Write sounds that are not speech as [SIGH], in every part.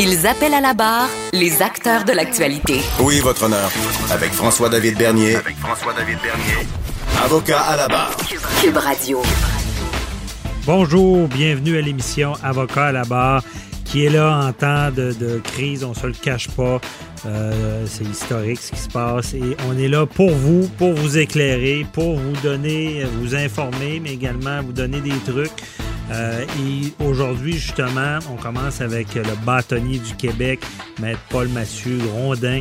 Ils appellent à la barre les acteurs de l'actualité. Oui, votre honneur. Avec François-David Bernier. Avec François-David Bernier. Avocat à la barre. Cube Radio. Bonjour, bienvenue à l'émission Avocat à la barre qui est là en temps de, de crise, on se le cache pas. Euh, c'est historique ce qui se passe et on est là pour vous, pour vous éclairer, pour vous donner, vous informer, mais également vous donner des trucs. Euh, et aujourd'hui, justement, on commence avec le bâtonnier du Québec, Maître Paul Mathieu Rondin.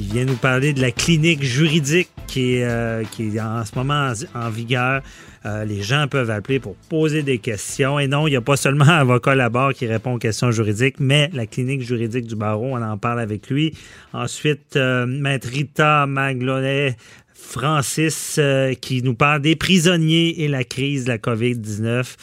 Il vient nous parler de la clinique juridique qui est, euh, qui est en ce moment en, vigueur. Euh, les gens peuvent appeler pour poser des questions. Et non, il n'y a pas seulement un avocat là-bas qui répond aux questions juridiques, mais la clinique juridique du barreau, on en parle avec lui. Ensuite, euh, Maître Rita Maglonet, Francis, euh, qui nous parle des prisonniers et la crise de la COVID-19.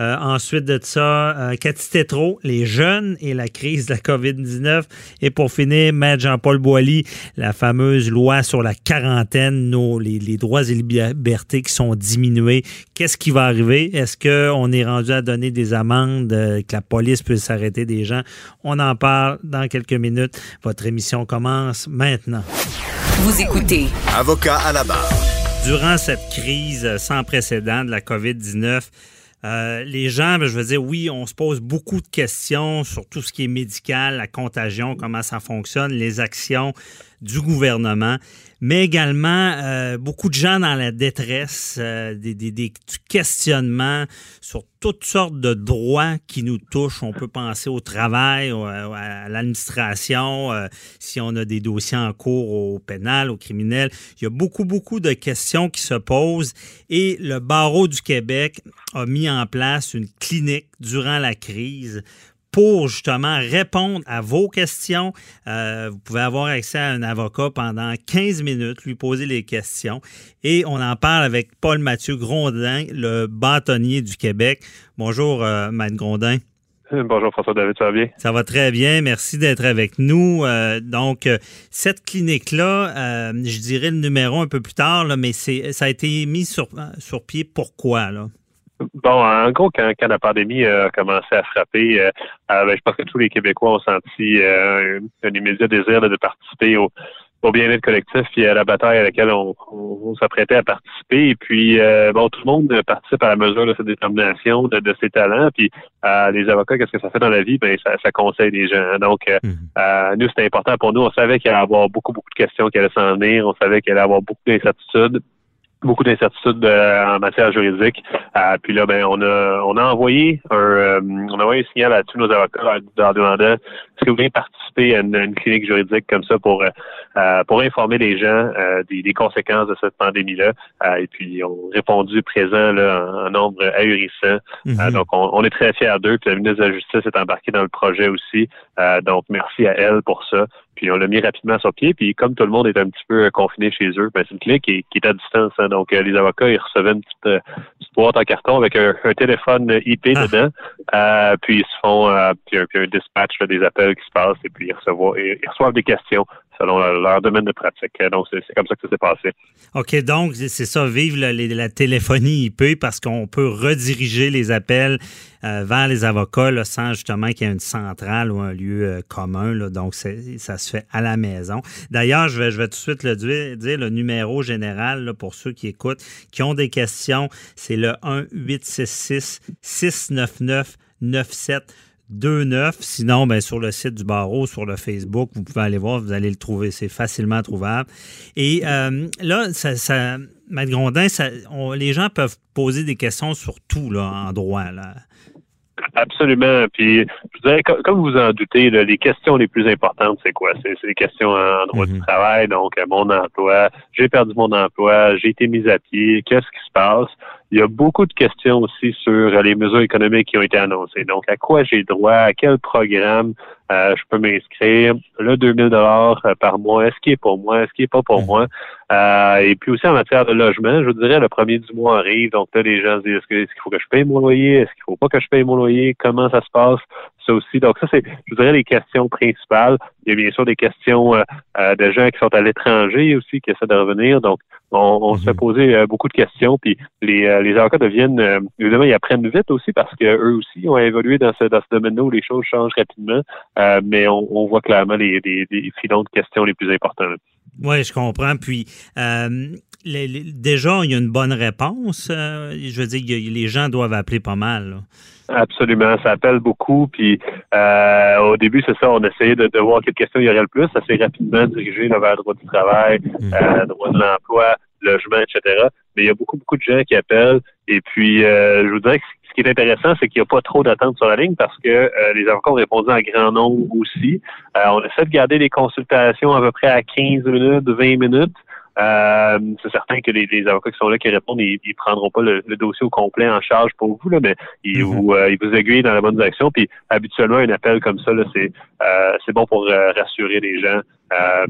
Euh, ensuite de ça, euh, Cathy Tétrault, les jeunes et la crise de la COVID-19. Et pour finir, Maître Jean-Paul Boilly, la fameuse loi sur la quarantaine, nos, les, les, droits et libertés qui sont diminués. Qu'est-ce qui va arriver? Est-ce qu'on est rendu à donner des amendes, euh, que la police puisse arrêter des gens? On en parle dans quelques minutes. Votre émission commence maintenant. Vous écoutez. Avocat à la barre. Durant cette crise sans précédent de la COVID-19, euh, les gens, ben, je veux dire, oui, on se pose beaucoup de questions sur tout ce qui est médical, la contagion, comment ça fonctionne, les actions du gouvernement, mais également euh, beaucoup de gens dans la détresse, euh, des, des, sur toutes sortes de droits qui nous touchent. On peut penser au travail, à l'administration, euh, si on a des dossiers en cours au pénal, au criminel. Il y a beaucoup, beaucoup de questions qui se posent et le barreau du Québec a mis en place une clinique durant la crise pour justement répondre à vos questions. Euh, vous pouvez avoir accès à un avocat pendant 15 minutes, lui poser les questions. Et on en parle avec Paul Mathieu Grondin, le bâtonnier du Québec. Bonjour, euh, Maître Grondin. [LAUGHS] Bonjour François David, ça va bien? Ça va très bien, merci d'être avec nous. Euh, donc, cette clinique-là, euh, je dirais le numéro un peu plus tard, là, mais c'est ça a été mis sur, sur pied. Pourquoi? Là? Bon, en gros, quand, quand, la pandémie a commencé à frapper, euh, ben, je pense que tous les Québécois ont senti euh, un, un, immédiat désir là, de participer au, au bien-être collectif et à la bataille à laquelle on, on, on s'apprêtait à participer. Et puis, euh, bon, tout le monde participe à la mesure de sa détermination, de, de ses talents. Puis, euh, les avocats, qu'est-ce que ça fait dans la vie? Ben, ça, ça conseille des gens. Donc, mmh. nous, c'était important pour nous. On savait qu'il allait y avoir beaucoup, beaucoup de questions qui allaient s'en venir. On savait qu'il allait y avoir beaucoup d'incertitudes beaucoup d'incertitudes euh, en matière juridique. Euh, puis là, ben, on a on a envoyé un euh, on a envoyé un signal à tous nos avocats en demandant est-ce que vous voulez participer à une, une, clinique juridique comme ça pour pour informer les gens des, des, conséquences de cette pandémie-là. et puis ils ont répondu présent là, en, en nombre ahurissant. Mm-hmm. donc on, on, est très fiers d'eux. Puis la ministre de la Justice est embarquée dans le projet aussi. donc merci à elle pour ça. Puis on l'a mis rapidement sur pied. Puis comme tout le monde est un petit peu confiné chez eux, ben, c'est une clinique qui, qui, est à distance. Hein. Donc euh, les avocats, ils recevaient une petite, euh, petite boîte en carton avec un, un téléphone IP ah. dedans. Euh, puis ils se font euh, puis, un, puis un dispatch là, des appels qui se passent et puis ils ils reçoivent des questions selon leur domaine de pratique. Donc, c'est comme ça que ça s'est passé. OK, donc c'est ça, vive la, téléphonie IP parce qu'on peut rediriger les appels euh, vers les avocats sans justement qu'il y ait une centrale ou un lieu euh, commun. Donc, ça se fait à la maison. D'ailleurs, je vais, tout de suite le dire, le numéro général pour ceux qui écoutent, qui ont des questions, c'est le 1 866 699 97 29. Sinon, ben, sur le site du barreau, sur le Facebook, vous pouvez aller voir, vous allez le trouver. C'est facilement trouvable. Et euh, là, ça, ça, Maître Grondin, ça, on- les gens peuvent poser des questions sur tout là, en droit. Là. Absolument. Puis, je dirais, comme vous en doutez, là, les questions les plus importantes, c'est quoi? C'est les questions en droit du travail, donc euh, mon emploi, j'ai perdu mon emploi, j'ai été mis à pied, qu'est-ce qui se passe? Il y a beaucoup de questions aussi sur les mesures économiques qui ont été annoncées. Donc, à quoi j'ai droit, à quel programme? Euh, je peux m'inscrire, le 2000 dollars euh, par mois, est-ce qu'il est pour moi, est-ce qu'il est pas pour Mhm. moi? Euh, et puis aussi en matière de logement, je vous dirais, le premier du mois arrive, donc là, les gens se disent, est-ce qu'il faut que je paye mon loyer? Est-ce qu'il faut pas que je paye mon loyer? Comment ça se passe? Ça aussi. Donc ça, c'est, je vous dirais, les questions principales. Il y a bien sûr des questions euh, euh, de gens qui sont à l'étranger aussi, qui essaient de revenir. Donc, on, on se fait Mhm. poser euh, beaucoup de questions, puis les, euh, les avocats deviennent, euh, évidemment, ils apprennent vite aussi parce que eux aussi ont évolué dans ce, dans ce domaine-là où les choses changent rapidement. Euh, mais on, on voit clairement les, les, les filons de questions les plus importants. Oui, je comprends. Puis, euh, les- les- déjà, il y a une bonne réponse. euh, je veux dire, les gens doivent appeler pas mal. là. Absolument, ça appelle beaucoup. Puis euh, au début, c'est ça, on essayait de, de voir quelles questions il y aurait le plus. Ça s'est rapidement dirigé vers le droit du travail, euh, droit de l'emploi, logement, etc. Mais il y a beaucoup, beaucoup de gens qui appellent. Et puis, euh, je vous dirais que ce qui est intéressant, c'est qu'il n'y a pas trop d'attente sur la ligne parce que euh, les avocats ont répondu en grand nombre aussi. Euh, on essaie de garder les consultations à peu près à 15 minutes, 20 minutes. Euh, c'est certain que les, les avocats qui sont là qui répondent, ils, ils prendront pas le, le dossier au complet en charge pour vous, là, mais ils Mhm. vous euh, ils vous aiguillent dans la bonne direction. Puis habituellement, un appel comme ça, là, c'est euh, c'est bon pour rassurer les gens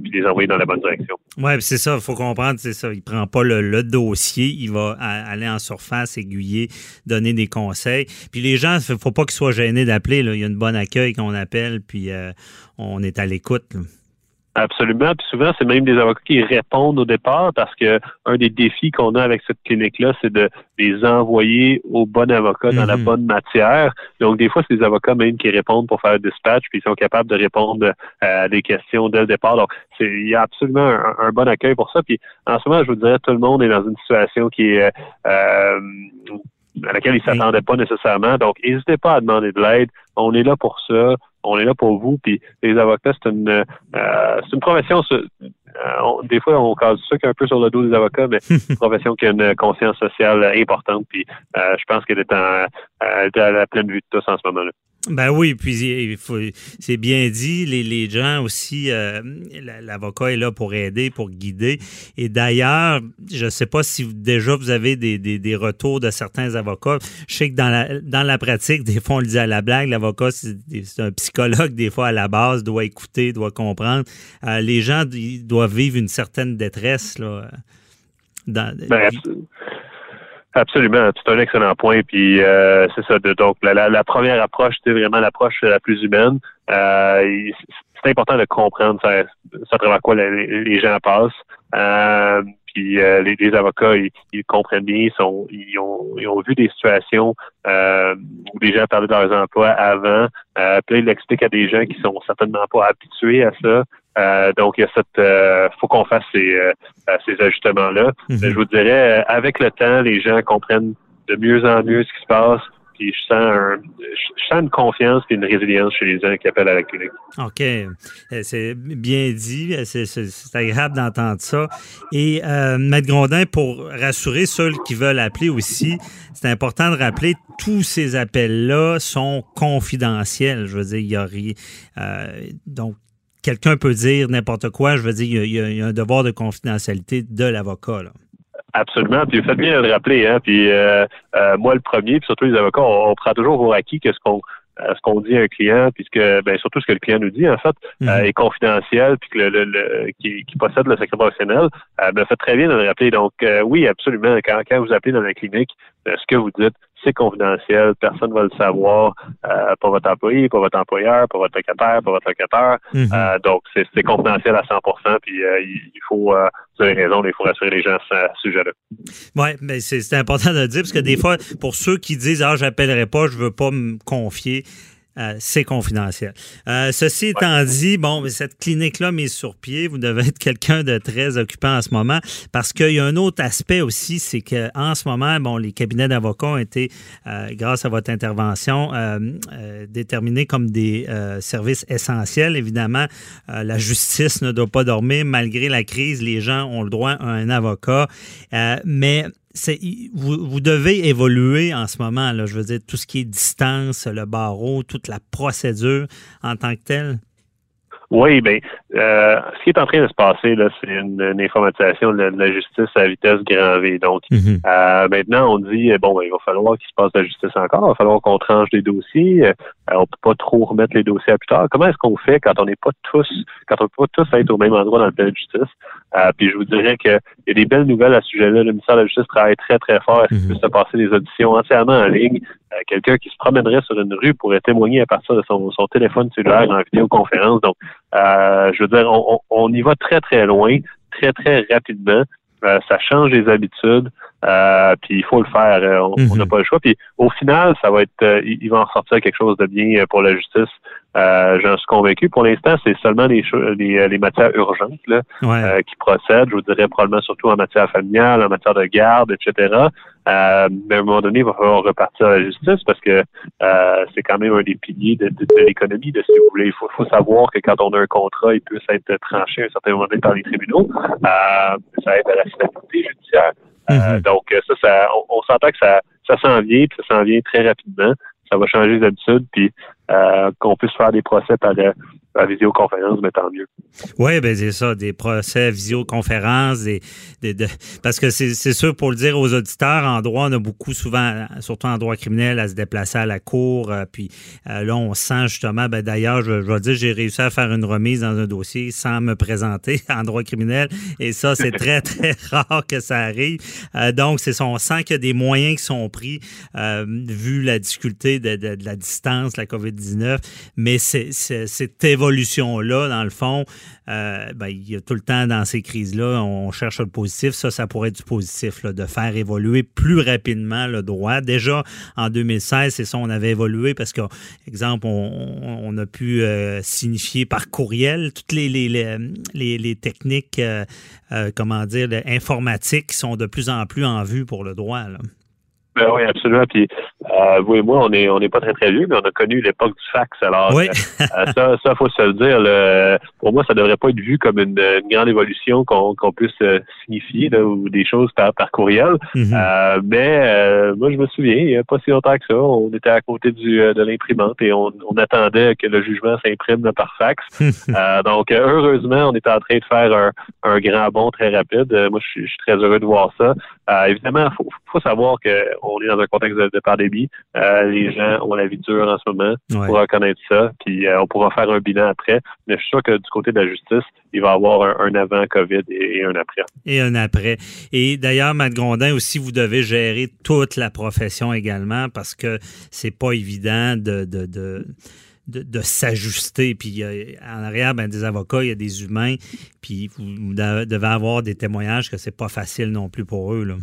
puis les envoyer dans la bonne direction. Oui, c'est ça, il faut comprendre, c'est ça. Il prend pas le, le dossier, il va aller en surface, aiguiller, donner des conseils. Puis les gens, il faut pas qu'ils soient gênés d'appeler. Il y a une bonne accueil qu'on appelle, puis on est à l'écoute. Absolument. Puis souvent, c'est même des avocats qui répondent au départ parce que un des défis qu'on a avec cette clinique-là, c'est de les envoyer au bon avocat dans la Mhm. bonne matière. Donc, des fois, c'est des avocats même qui répondent pour faire le dispatch, puis ils sont capables de répondre euh, à des questions dès le départ. Donc, c'est, il y a absolument un, un bon accueil pour ça. Puis, en ce moment, je vous dirais, tout le monde est dans une situation qui est euh, à laquelle il s'attendait pas nécessairement. Donc, n'hésitez pas à demander de l'aide. On est là pour ça. On est là pour vous. Puis les avocats, c'est une euh, c'est une profession. euh, on- des fois, on casse ça un peu sur le dos des avocats, mais c'est [LAUGHS] une profession qui a une conscience sociale importante. Puis euh, je pense qu'elle est, en, elle est à la pleine vue de tous en ce moment-là. Ben oui, puis il faut, c'est bien dit. Les, les gens aussi, euh, la- l'avocat est là pour aider, pour guider. Et d'ailleurs, je ne sais pas si déjà vous avez des, des, des retours de certains avocats. Je sais que dans la, dans la pratique, des fois on le dit à la blague, l'avocat c'est c'est un psychologue des fois à la base, doit écouter, doit comprendre. Euh, les gens ils doivent vivre une certaine détresse là. Dans, Ben, absolument, c'est un excellent point. Puis euh, c'est ça. donc la, première approche, c'est vraiment l'approche la plus humaine. Euh, c'est important de comprendre ça, à travers quoi les, les gens passent. Euh, puis euh, les, les avocats, ils, ils comprennent bien, ils, sont, ils, ont, ils ont vu des situations euh, où les gens perdaient leurs emplois avant. Euh, puis là, ils l'expliquent à des gens qui sont certainement pas habitués à ça. Euh, donc, il y a cette, euh, faut qu'on fasse ces, euh, ces ajustements-là. Mhm. Mais je vous dirais, euh, avec le temps, les gens comprennent de mieux en mieux ce qui se passe. Je sens, une confiance et une résilience chez les gens qui appellent à la clinique. OK. Euh, C'est bien dit. C'est- agréable d'entendre ça. Et euh, Maître Grondin, pour rassurer ceux qui veulent appeler aussi, c'est important de rappeler tous ces appels-là sont confidentiels. Je veux dire, il y a rien. euh, donc, quelqu'un peut dire n'importe quoi. Je veux dire, il y a un devoir de confidentialité de l'avocat. Absolument. Puis vous faites bien de le rappeler. Hein? Puis euh, euh, moi, le premier, puis surtout les avocats, on, on prend toujours pour acquis que ce qu'on euh, ce qu'on dit à un client, puisque ben, surtout ce que le client nous dit, en fait, Mhm. euh, est confidentiel, puis que le, le, le- qui, qui possède le secret professionnel, euh, ben, faites très bien de le rappeler. Donc, euh, oui, absolument. Quand, quand vous appelez dans la clinique, ce que vous dites, c'est confidentiel, personne ne va le savoir, euh, pas votre employé, pas votre employeur, pas votre locataire, pas votre locataire. Mhm. Euh, donc, c'est confidentiel à 100 puis euh, il faut, vous avez raison, il faut rassurer les gens à ce sujet-là. Oui, mais c'est c'est important de le dire parce que des fois, pour ceux qui disent Ah, j'appellerai pas, je veux pas me confier, Euh, c'est confidentiel. Euh, ceci étant dit, bon, cette clinique-là mise sur pied, vous devez être [LAUGHS] quelqu'un de très occupant en ce moment parce qu'il y a un autre aspect aussi, c'est qu'en ce moment, bon, les cabinets d'avocats ont été, euh, grâce à votre intervention, déterminés comme des services essentiels. Évidemment, la justice ne doit pas dormir. Malgré la crise, les gens ont le droit à un avocat. mais vous, vous, devez évoluer en ce moment, là, je veux dire, tout ce qui est distance, le barreau, toute la procédure en tant que telle? Oui, bien, euh, ce qui est en train de se passer, là, c'est une, informatisation de la, justice à vitesse grand V. Donc, mhm. euh, maintenant, on dit, bon, ben, il va falloir qu'il se passe de la justice encore, il va falloir qu'on tranche des dossiers, euh, on peut pas trop remettre les dossiers à plus tard. Comment est-ce qu'on fait quand on n'est pas tous, quand on peut pas tous être au même endroit dans le palais de justice? Puis je vous dirais qu'il y a des belles nouvelles à ce sujet-là. Le ministère de la Justice travaille très, très fort. Est-ce qu'il mhm. peut se passer des auditions entièrement en ligne? Quelqu'un qui se promènerait sur une rue pourrait témoigner à partir de son, son téléphone cellulaire en vidéoconférence. Donc, euh, je veux dire, on, y va très, très loin, très, très rapidement. Euh, ça change les habitudes, euh, puis il faut le faire. on n'a mhm. pas le choix. Puis au final, ça va être, il, va en sortir quelque chose de bien pour la justice. J'en suis convaincu. Pour l'instant, c'est seulement les, les, les, matières urgentes là, qui procèdent. Je vous dirais probablement surtout en matière familiale, en matière de garde, etc. Euh, mais à un moment donné, il va falloir repartir à la justice parce que euh, c'est quand même un des piliers de, l'économie, de, si vous voulez. Il faut, faut, savoir que quand on a un contrat, il peut être tranché à un certain moment donné par les tribunaux. Euh, ça aide à la stabilité judiciaire. Euh, mm-hmm. donc, ça, ça on, on s'entend que ça, ça s'en vient, puis ça s'en vient très rapidement. Ça va changer les habitudes, puis qu'on puisse faire des procès par la visioconférence, mais tant mieux. Oui, ben c'est ça, des procès visioconférences, des, des parce que c'est sûr, pour le dire aux auditeurs, en droit, on a beaucoup souvent, surtout en droit criminel, à se déplacer à la cour. Euh, puis euh, là, on sent justement, ben, d'ailleurs, je, je vais dire, j'ai réussi à faire une remise dans un dossier sans me présenter [LAUGHS] en droit criminel. Et ça, c'est très, [LAUGHS] très rare que ça arrive. Euh, donc, c'est on sent qu'il y a des moyens qui sont pris, vu la difficulté de, de, de la distance, la COVID-19. Mais c'est évolution-là, dans le fond, euh, ben, il y a tout le temps dans ces crises-là, on cherche le positif. Ça, ça pourrait être du positif, de faire évoluer plus rapidement le droit. Déjà, en 2016, c'est ça, on avait évolué parce que, exemple, on, a pu euh, signifier par courriel toutes les, techniques, euh, comment dire, informatiques qui sont de plus en plus en vue pour le droit. Ben oui, absolument. Puis euh, vous et moi, on est on n'est pas très très vieux, mais on a connu l'époque du fax. Alors oui. euh, ça, ça faut se le dire. pour moi, ça devrait pas être vu comme une, grande évolution qu'on qu'on puisse euh, signifier là, ou des choses par, par courriel. Mhm. euh, mais euh, moi, je me souviens, il n'y a pas si longtemps que ça, on était à côté du de l'imprimante et on, on, attendait que le jugement s'imprime par fax. [LAUGHS] donc heureusement, on est en train de faire un, un grand bond très rapide. moi, je suis très heureux de voir ça. Évidemment, faut faut savoir que on est dans un contexte de, pandémie. Euh, les gens ont la vie dure en ce moment. On pourra reconnaître ça, puis euh, on pourra faire un bilan après. Mais je suis sûr que du côté de la justice, il va y avoir un, avant COVID et, un après. Et un après. Et d'ailleurs, Matt Grondin aussi, vous devez gérer toute la profession également parce que c'est pas évident de, de s'ajuster. Puis en arrière, ben, des avocats, il y a des humains. Puis vous devez avoir des témoignages que c'est pas facile non plus pour eux.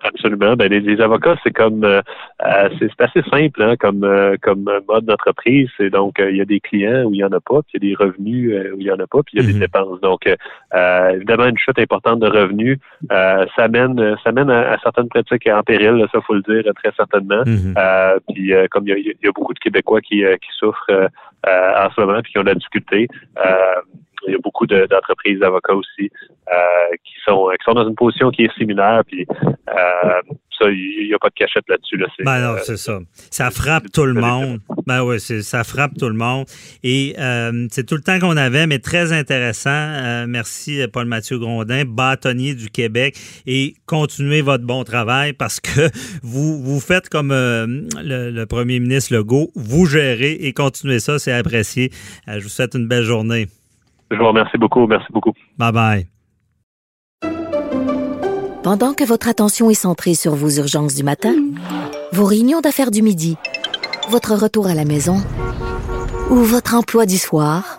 Absolument. Ben, les, avocats, c'est comme euh, euh, c'est assez simple hein, comme euh, comme mode d'entreprise. C'est donc il y a des clients où il y en a pas, puis il y a des revenus où il y en a pas, puis il y a des mhm. dépenses. Donc évidemment une chute importante de revenus, ça mène ça mène à, certaines pratiques en péril, là, ça faut le dire très certainement. Mhm. puis comme il y, a, il y, a, beaucoup de Québécois qui, qui souffrent en ce moment puis qui ont de la difficulté il y a beaucoup d'entreprises d'avocats aussi euh, qui sont qui sont dans une position qui est similaire. Puis euh, ça, il n'y a pas de cachette là-dessus. Là. Ben non, euh, c'est ça. Ça frappe tout le monde. Ben oui, ça frappe tout le monde. Et c'est tout le temps qu'on avait, mais très intéressant. merci, Paul-Mathieu Grondin, bâtonnier du Québec. Et continuez votre bon travail parce que [LAUGHS] vous, vous faites comme le, le, premier ministre Legault, vous gérez et continuez ça, c'est apprécié. je vous souhaite une belle journée. Je vous remercie beaucoup. Merci beaucoup. Bye bye. Pendant que votre attention est centrée sur vos urgences du matin, vos réunions d'affaires du midi, votre retour à la maison ou votre emploi du soir,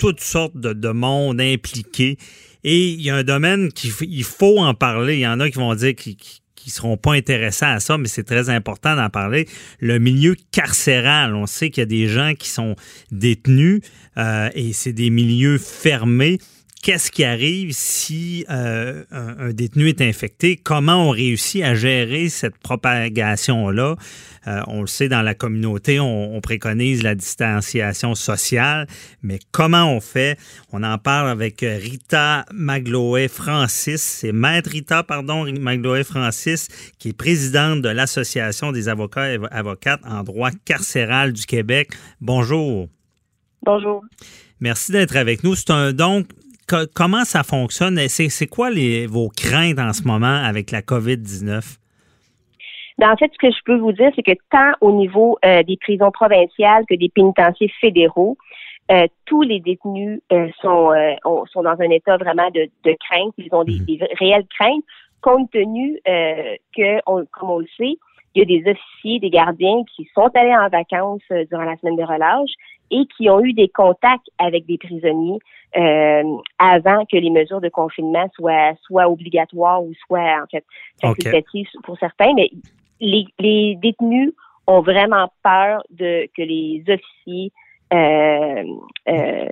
toutes sortes de, de monde impliqué. Et il y a un domaine qu'il faut en parler. Il y en a qui vont dire qu'ils qui seront pas intéressants à ça, mais c'est très important d'en parler. Le milieu carcéral, on sait qu'il y a des gens qui sont détenus euh, et c'est des milieux fermés. Qu'est-ce qui arrive si euh, un détenu est infecté? Comment on réussit à gérer cette propagation-là? Euh, on le sait, dans la communauté, on, on préconise la distanciation sociale, mais comment on fait? On en parle avec Rita Magloé-Francis. C'est Maître Rita, pardon, Magloé-Francis, qui est présidente de l'Association des avocats et avocates en droit carcéral du Québec. Bonjour. Bonjour. Merci d'être avec nous. C'est un donc co- comment ça fonctionne? C'est c'est quoi les, vos craintes en ce moment avec la COVID 19 Ben, en fait, ce que je peux vous dire, c'est que tant au niveau euh, des prisons provinciales que des pénitenciers fédéraux, euh, tous les détenus euh, sont, euh, ont- sont dans un état vraiment de, de crainte. Ils ont des, Mhm. des réelles craintes, compte tenu euh, que, on- comme on le sait, il y a des officiers, des gardiens qui sont allés en vacances euh, durant la semaine de relâche et qui ont eu des contacts avec des prisonniers euh, avant que les mesures de confinement soient soit obligatoires ou soit en fait facultatives pour certains. Mais les, les détenus ont vraiment peur de que les officiers euh, euh,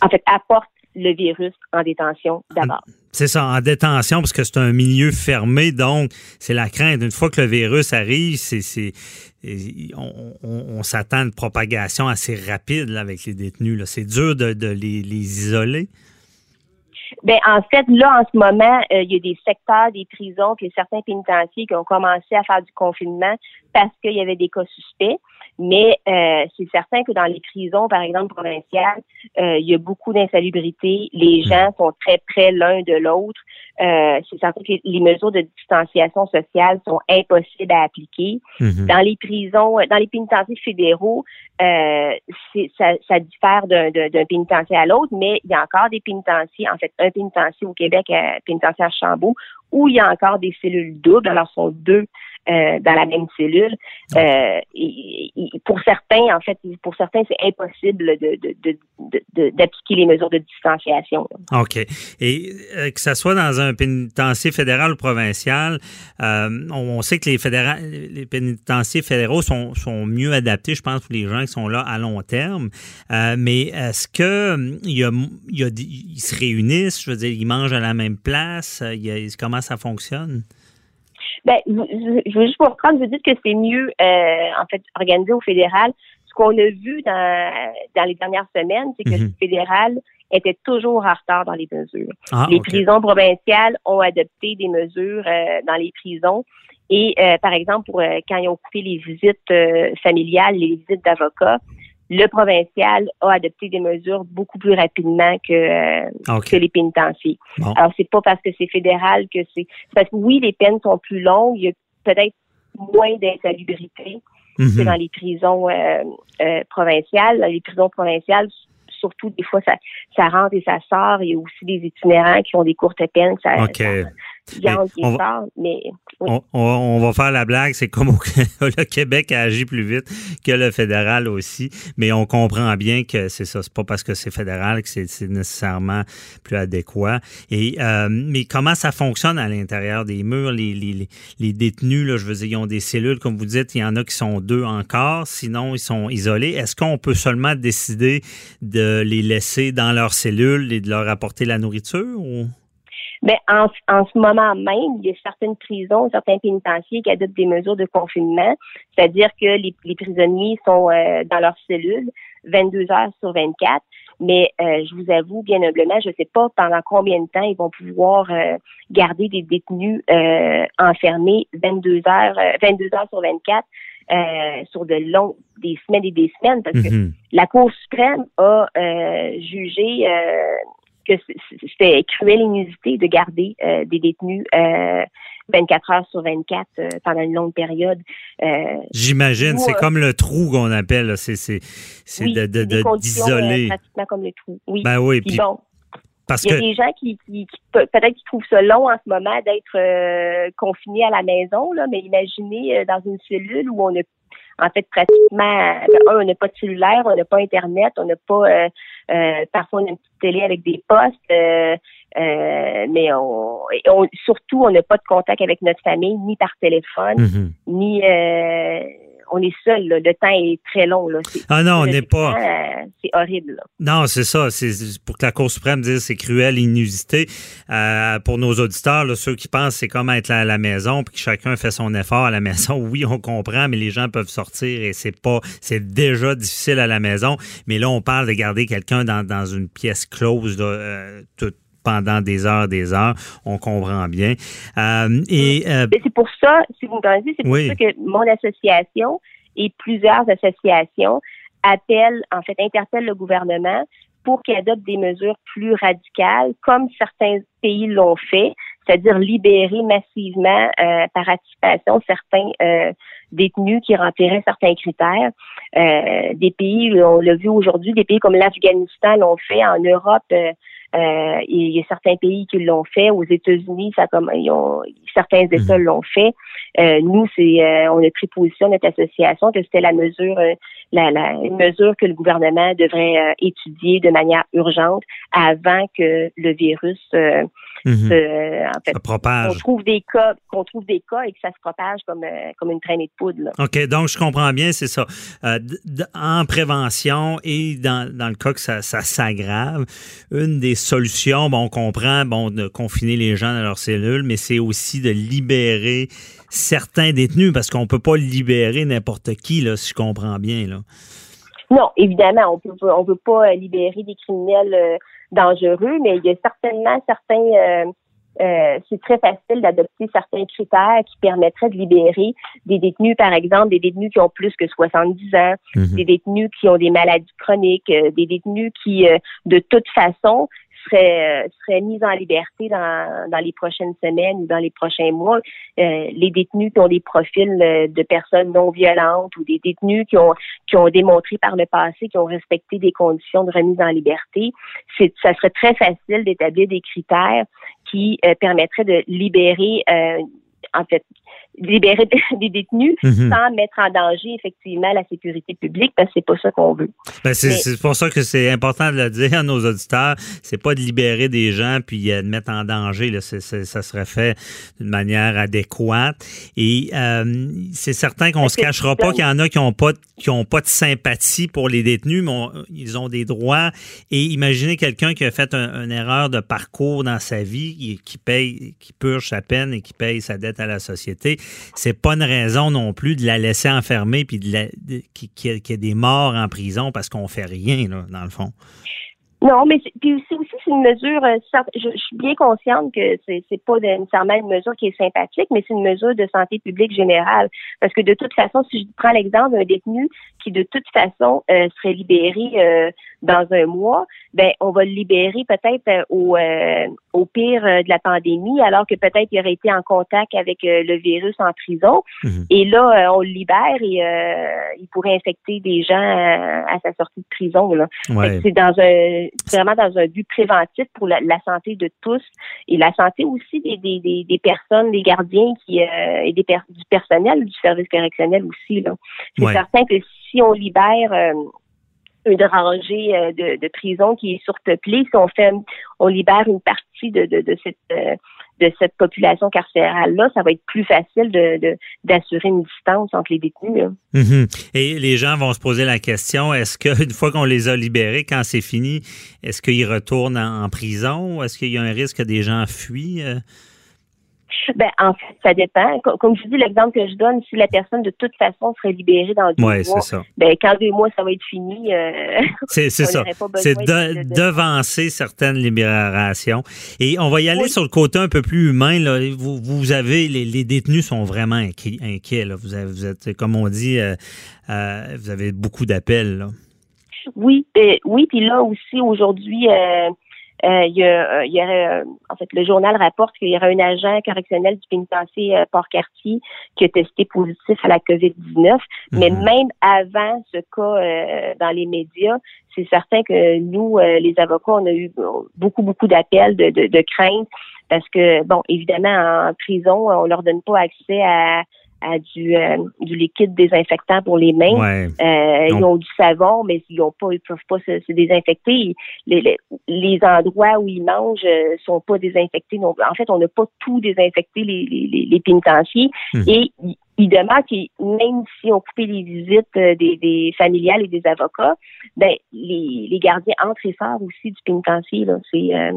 en fait apportent le virus en détention d'abord. C'est ça, en détention, parce que c'est un milieu fermé, donc c'est la crainte. Une fois que le virus arrive, c'est, on, on- s'attend à une propagation assez rapide avec les détenus. C'est dur de, les isoler. Ben en fait, là, en ce moment, euh, il y a des secteurs des prisons, puis certains pénitenciers qui ont commencé à faire du confinement parce qu'il y avait des cas suspects. Mais euh, c'est certain que dans les prisons, par exemple, provinciales, euh, il y a beaucoup d'insalubrité. Les gens sont très près l'un de l'autre. Euh, c'est certain que les- mesures de distanciation sociale sont impossibles à appliquer. Mhm. Dans les prisons, euh, dans les pénitenciers fédéraux, euh, ça, ça diffère d'un pénitencier à l'autre, mais il y a encore des pénitenciers, en fait, un pénitencier au Québec, un pénitencier à Chambault, où il y a encore des cellules doubles, alors ce sont deux euh, dans la même cellule. Euh, et- et- pour certains, en fait, pour certains, c'est impossible de- de- de- de- de- d'appliquer les mesures de distanciation. OK. Et euh, que ça soit dans un pénitencier fédéral ou provincial, euh, on, on sait que les, les pénitenciers fédéraux sont, sont mieux adaptés, je pense, pour les gens qui sont là à long terme. Euh, mais est-ce que il y a, il y a des- ils se réunissent, je veux dire, ils mangent à la même place? euh, il y a- comment ça fonctionne? Ben, je veux juste vous reprendre, vous dites que c'est mieux, euh, en fait, organisé au fédéral. Ce qu'on a vu dans, dans les dernières semaines, c'est que Mhm. le fédéral était toujours en retard dans les mesures. Ah, les prisons provinciales ont adopté des mesures euh, dans les prisons. Et, euh, par exemple, pour euh, quand ils ont coupé les visites euh, familiales, les visites d'avocats, le provincial a adopté des mesures beaucoup plus rapidement que, euh, que les pénitenciers. Bon. Alors, c'est pas parce que c'est fédéral que c'est... Parce que oui, les peines sont plus longues, il y a peut-être moins d'insalubrité que Mhm. dans les prisons euh, euh, provinciales. Dans les prisons provinciales, surtout, des fois, ça, ça rentre et ça sort. Il y a aussi des itinérants qui ont des courtes peines. Ça, OK. ça- on va- sort, mais oui. On, on- on va faire la blague, c'est comme au, [LAUGHS] le Québec a agi plus vite que le fédéral aussi, mais on comprend bien que c'est ça, c'est pas parce que c'est fédéral que c'est nécessairement plus adéquat. Et euh, mais comment ça fonctionne à l'intérieur des murs les, les, les- les détenus là, je veux dire, ils ont des cellules comme vous dites, il y en a qui sont deux encore, sinon ils sont isolés. Est-ce qu'on peut seulement décider de les laisser dans leurs cellules et de leur apporter la nourriture ou? Mais en, en ce moment même, il y a certaines prisons, certains pénitenciers qui adoptent des mesures de confinement, c'est-à-dire que les, les prisonniers sont euh, dans leurs cellules 22 heures sur 24. Mais euh, je vous avoue, bien humblement, je ne sais pas pendant combien de temps ils vont pouvoir euh, garder des détenus euh, enfermés 22 heures, euh, 22 heures sur 24 euh, sur de longs, des semaines et des semaines, parce que Mhm. la Cour suprême a euh, jugé euh, que c'était cruel inusité de garder des détenus 24 heures sur 24 pendant une longue période. J'imagine, c'est comme le trou qu'on appelle, c'est c'est de d'isoler. pratiquement comme le trou. Oui. Ben oui, puis, bon, il y a des gens qui, peut-être qui trouvent ça long en ce moment d'être euh, confinés à la maison, là, mais imaginez euh, dans une cellule où on a en fait pratiquement ben, un, on n'a pas de cellulaire, on n'a pas internet, on n'a pas euh, parfois on a une petite télé avec des postes, mais on, surtout on n'a pas de contact avec notre famille ni par téléphone, mm-hmm. ni on est seul. Le temps est très long. Là. Ah non, on n'est pas. Euh, c'est horrible. Non, c'est ça. C'est pour que la Cour suprême dise c'est cruel, inusité. Euh, pour nos auditeurs, ceux qui pensent c'est comme être à la maison, puis que chacun fait son effort à la [LAUGHS] maison. Oui, on comprend, mais les gens peuvent sortir et c'est pas, c'est déjà difficile à la maison. Mais là, on parle de garder quelqu'un dans, dans une pièce close, euh, toute pendant des heures, des heures. On comprend bien. Euh, et euh, c'est pour ça, si vous me permettez, c'est pour ça que mon association et plusieurs associations appellent, en fait, interpellent le gouvernement pour qu'il adopte des mesures plus radicales, comme certains pays l'ont fait, c'est-à-dire libérer massivement euh, par anticipation certains euh, détenus qui rempliraient certains critères. Euh, des pays, on l'a vu aujourd'hui, des pays comme l'Afghanistan l'ont fait, en Europe, il y a certains pays qui l'ont fait. Aux États-Unis, ça comme ils ont, certains États mhm. l'ont fait. Euh, nous, c'est euh, on a pris position notre association que c'était la mesure, la, la une mesure que le gouvernement devrait étudier de manière urgente avant que le virus Mhm. Euh, en fait, Qu'on trouve des cas, qu'on trouve des cas et que ça se propage comme, euh, comme une traînée de poudre. OK, donc je comprends bien, c'est ça. Euh, en prévention et dans, dans le cas que ça, ça s'aggrave, une des solutions, bon, on comprend, bon, de confiner les gens dans leurs cellules, mais c'est aussi de libérer certains détenus parce qu'on peut pas libérer n'importe qui, là, si je comprends bien, là. Non, évidemment, on peut on peut pas libérer des criminels dangereux, mais il y a certainement certains euh, euh, c'est très facile d'adopter certains critères qui permettraient de libérer des détenus, par exemple, des détenus qui ont plus que 70 ans, mhm. des détenus qui ont des maladies chroniques, euh, des détenus qui, de toute façon, seraient, seraient mis en liberté dans, dans les prochaines semaines ou dans les prochains mois. Euh, les détenus qui ont des profils de personnes non violentes ou des détenus qui ont qui ont démontré par le passé qu'ils ont respecté des conditions de remise en liberté, ça serait très facile d'établir des critères qui euh, permettraient de libérer euh, en fait libérer des détenus mhm. sans mettre en danger effectivement la sécurité publique parce que c'est pas ça qu'on veut. Ben c'est pour ça que c'est important de le dire à nos auditeurs, c'est pas de libérer des gens puis de mettre en danger là, ça serait fait d'une manière adéquate et euh, c'est certain qu'on se cachera pas qu'il y en a qui ont pas qui ont pas de sympathie pour les détenus mais ils ont des droits et imaginez quelqu'un qui a fait une erreur de parcours dans sa vie qui paye qui purge sa peine et qui paye sa dette à la société c'est pas une raison non plus de la laisser enfermer puis de, qu'il y, ait des morts en prison parce qu'on fait rien, là, dans le fond. Non, mais puis aussi, c'est une mesure, euh, je, suis bien consciente que c'est, c'est pas nécessairement une mesure qui est sympathique, mais c'est une mesure de santé publique générale. Parce que de toute façon, si je prends l'exemple d'un détenu qui de toute façon euh, serait libéré euh, dans un mois, ben on va le libérer peut-être au, au pire de la pandémie, alors que peut-être il aurait été en contact avec le virus en prison. Mhm. Et là, on le libère et il pourrait infecter des gens à sa sortie de prison. Là. C'est dans un vraiment dans un but préventif pour la, santé de tous et la santé aussi des, des, des, personnes, des gardiens qui euh, et des du personnel du service correctionnel aussi. C'est certain que si on libère euh, une rangée euh, de, de prison qui est surpeuplée, si on fait on libère une partie de, de, cette de cette population carcérale-là, ça va être plus facile d'assurer une distance entre les détenus. Mm-hmm. Et les gens vont se poser la question, est-ce qu'une fois qu'on les a libérés, quand c'est fini, est-ce qu'ils retournent en, prison ou est-ce qu'il y a un risque que des gens fuient? Euh? Ben, en fait, ça dépend. Comme je dis, l'exemple que je donne, si la personne de toute façon serait libérée dans deux mois, ça. ben, quand deux mois, ça va être fini. Euh, [LAUGHS] c'est ça. C'est de, devancer certaines libérations. Et on va y aller sur le côté un peu plus humain. Là. Vous, vous avez, les, les détenus sont vraiment inquiets. là. Vous, avez, vous êtes, comme on dit, euh, euh, vous avez beaucoup d'appels. Oui, oui, puis là aussi, aujourd'hui, euh, il, y a, il y aurait, en fait, le journal rapporte qu'il y aurait un agent correctionnel du pénitencier Port-Cartier qui a testé positif à la COVID-19. Mais Mhm. même avant ce cas dans les médias, c'est certain que nous, les avocats, on a eu beaucoup, beaucoup d'appels de, de, de crainte parce que, bon, évidemment, en prison, on leur donne pas accès à à du, euh, du liquide désinfectant pour les mains. Ouais. Euh, ils ont du savon, mais ils ont pas, ils peuvent pas se, se désinfecter. Les, les, les endroits où ils mangent euh, sont pas désinfectés. Plus. en fait, on n'a pas tout désinfecté les, les, les, pénitenciers. Mhm. Et il- il demeure que même si on coupait les visites euh, des, des familiales et des avocats, ben les, les gardiens entrent et sortent aussi du pénitencier. Là. C'est euh,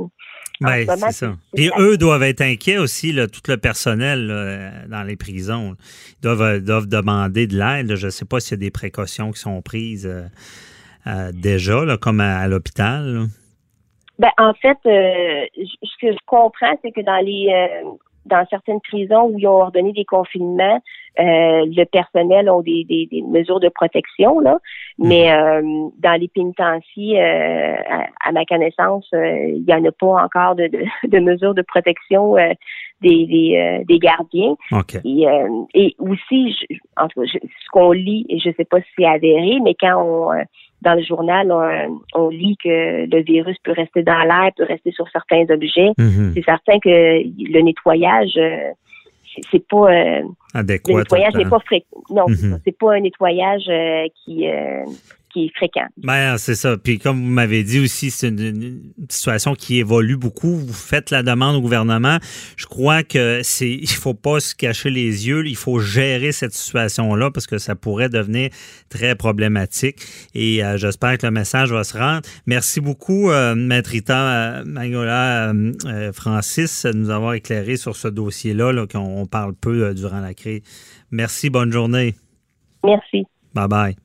en Ouais, ce moment, c'est ça. Puis eux doivent être inquiets aussi, là, tout le personnel là, dans les prisons. Ils doivent, euh, doivent demander de l'aide. Je ne sais pas s'il y a des précautions qui sont prises euh, euh, déjà, là, comme à, à l'hôpital. Ben, en fait, euh, ce que je comprends, c'est que dans les euh, dans certaines prisons où ils ont ordonné des confinements, euh, le personnel ont des, des, des mesures de protection, là. Mais euh, dans les pénitenciers, euh, à, à ma connaissance, euh, il n'y en a pas encore de, de, [LAUGHS] de mesures de protection euh, des, des, euh, des gardiens. OK. Et, euh, et aussi, je- en tout cas, je- ce qu'on lit, et je ne sais pas si c'est avéré, mais quand on, euh, dans le journal, on, on lit que le virus peut rester dans l'air, peut rester sur certains objets, Mhm. c'est certain que le nettoyage, euh, c'est- pas euh, Adéquat. le nettoyage n'est pas fréquent. Non, c'est Mhm. c'est pas un nettoyage euh, qui euh, qui est fréquent. Ben, c'est ça. Puis comme vous m'avez dit aussi, c'est une, une situation qui évolue beaucoup. Vous faites la demande au gouvernement. Je crois que c'est, [LAUGHS] il faut pas se cacher les yeux. Il faut gérer cette situation-là parce que ça pourrait devenir très problématique. Et euh, j'espère que le message va se rendre. Merci beaucoup, euh, Maître Rita euh, Magola euh, Francis, de nous avoir éclairé sur ce dossier-là, là, qu'on on parle peu durant la crise. Merci, bonne journée. Merci. Bye bye.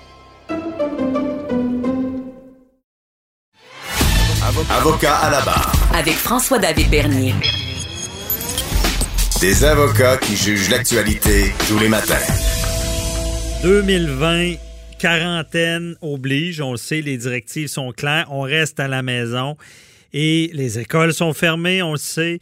Avocat à la barre. Avec François-David Bernier. Des avocats qui jugent l'actualité tous les matins. 2020, quarantaine oblige, on le sait, les directives sont claires, on reste à la maison et les écoles sont fermées, on le sait.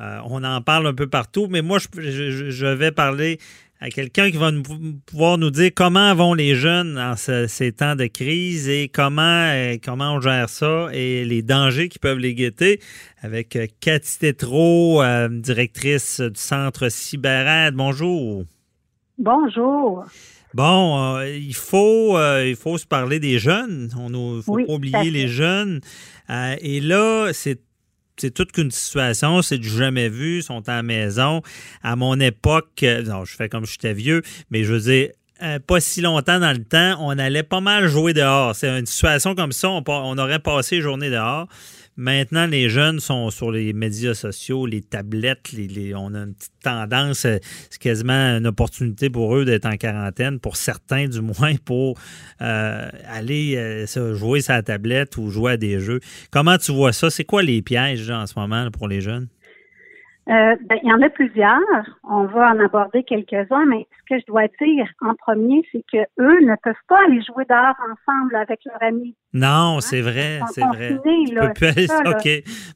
Euh, on en parle un peu partout, mais moi, je, je- je vais parler à quelqu'un qui va nous- pouvoir nous dire comment vont les jeunes en ce- ces temps de crise et comment, euh, comment on gère ça et les dangers qui peuvent les guetter avec euh, Cathy Tétrault, euh, directrice du centre CyberAide. Bonjour. Bonjour. Bon, euh, il faut euh, il faut se parler des jeunes. On ne faut Oui, pas oublier les jeunes. Euh, et là, c'est c'est toute qu'une situation, c'est du jamais vu, sont à la maison. À mon époque, euh, je fais comme j'étais vieux, mais je veux dire, euh, pas si longtemps dans le temps, on allait pas mal jouer dehors. C'est une situation comme ça, on, on aurait passé les journées dehors. Maintenant, les jeunes sont sur les médias sociaux, les tablettes, les, on a une petite tendance, euh, c'est quasiment une opportunité pour eux d'être en quarantaine, pour certains du moins, pour euh, aller euh, jouer la tablette ou jouer à des jeux. Comment tu vois ça? C'est quoi les pièges en ce moment pour les jeunes? Euh, ben, il y en a plusieurs. On va en aborder quelques-uns, mais ce que je dois dire en premier, c'est que eux ne peuvent pas aller jouer dehors ensemble avec leurs amis. Non, c'est vrai, c'est vrai. Tu là, peux plus aller- là. OK.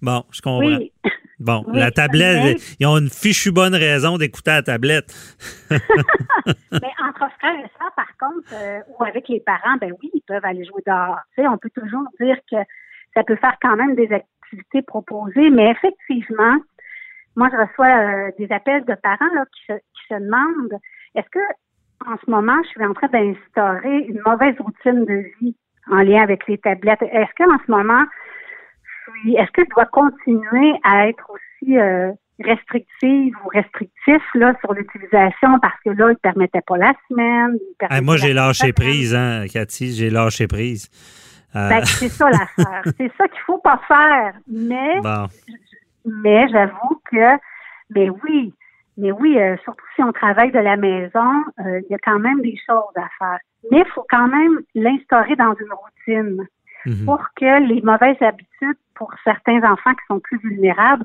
Bon, je comprends. Oui, Bon, [LAUGHS] Oui, la tablette, ils ont une fichue bonne raison d'écouter la tablette. [LAUGHS] mais [LAUGHS] entre frères et sœurs, par contre, euh, ou avec les parents, ben oui, ils peuvent aller jouer dehors. Tu sais, on peut toujours dire que ça peut faire quand même des activités proposées, mais effectivement, moi, je reçois euh, des appels de parents là, qui, se, qui se demandent est-ce que en ce moment, je suis en train d'instaurer une mauvaise routine de vie en lien avec les tablettes? Est-ce qu'en ce moment, est-ce que je dois continuer à être aussi euh, restrictive ou restrictif là, sur l'utilisation? Parce que là, ils ne permettaient pas la semaine. moi, j'ai lâché prise, hein, Cathy, j'ai lâché prise. Euh, Ben, c'est ça l'affaire. [LAUGHS] c'est ça qu'il faut pas faire. Mais bon, mais j'avoue que, mais oui, mais oui, euh, surtout si on travaille de la maison, euh, il y a quand même des choses à faire. Mais il faut quand même l'instaurer dans une routine Mhm. pour que les mauvaises habitudes pour certains enfants qui sont plus vulnérables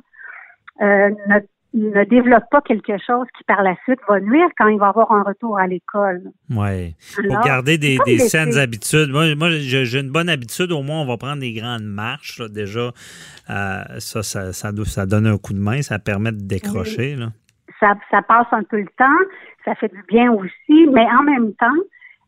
euh, ne, ne développent pas quelque chose qui par la suite va nuire quand il va avoir un retour à l'école. Oui. Pour garder des, des saines habitudes. Moi, moi j'ai une bonne habitude. Au moins, on va prendre des grandes marches. là, déjà, Euh, ça, ça, ça, do- ça donne un coup de main. Ça permet de décrocher. Là. ça, ça passe un peu le temps, ça fait du bien aussi, mais en même temps,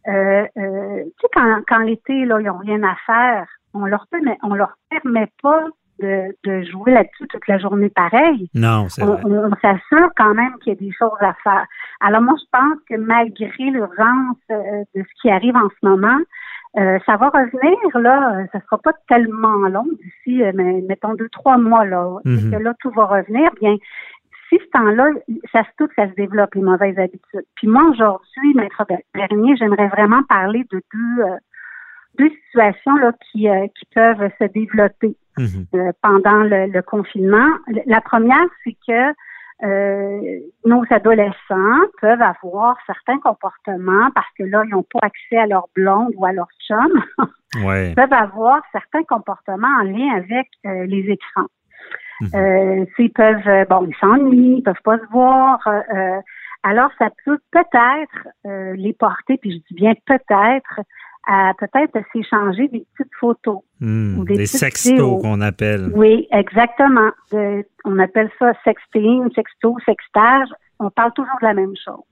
euh, euh, tu sais, quand, quand l'été, là, ils n'ont rien à faire, on leur permet, on leur permet pas de, de jouer là-dessus toute la journée pareil. Non, c'est On, vrai. on- on s'assure quand même qu'il y a des choses à faire. Alors moi, je pense que malgré l'urgence euh, de ce qui arrive en ce moment, euh, ça va revenir, là, euh, ça sera pas tellement long d'ici, euh, mais, mettons, deux, trois mois, là, Mhm. que là, tout va revenir, bien, si ce temps-là, ça se tout ça se développe, les mauvaises habitudes. Puis moi, aujourd'hui, Maître Bernier, j'aimerais vraiment parler de deux, euh, deux situations là, qui, qui peuvent se développer Mhm. euh, pendant le, le confinement. La première, c'est que euh, nos adolescents peuvent avoir certains comportements parce que là, ils n'ont pas accès à leur blonde ou à leur chum, [LAUGHS] Ouais. peuvent avoir certains comportements en lien avec euh, les écrans. Mhm. Euh, s'ils peuvent, bon, ils s'ennuient, ils peuvent pas se voir. alors, ça peut peut-être euh, les porter, puis je dis bien peut-être, à peut-être s'échanger des petites photos. Hmm, ou des Des sextos qu'on appelle. Oui, exactement. De- on appelle ça sexting, sexto, sextage. On parle toujours de la même chose.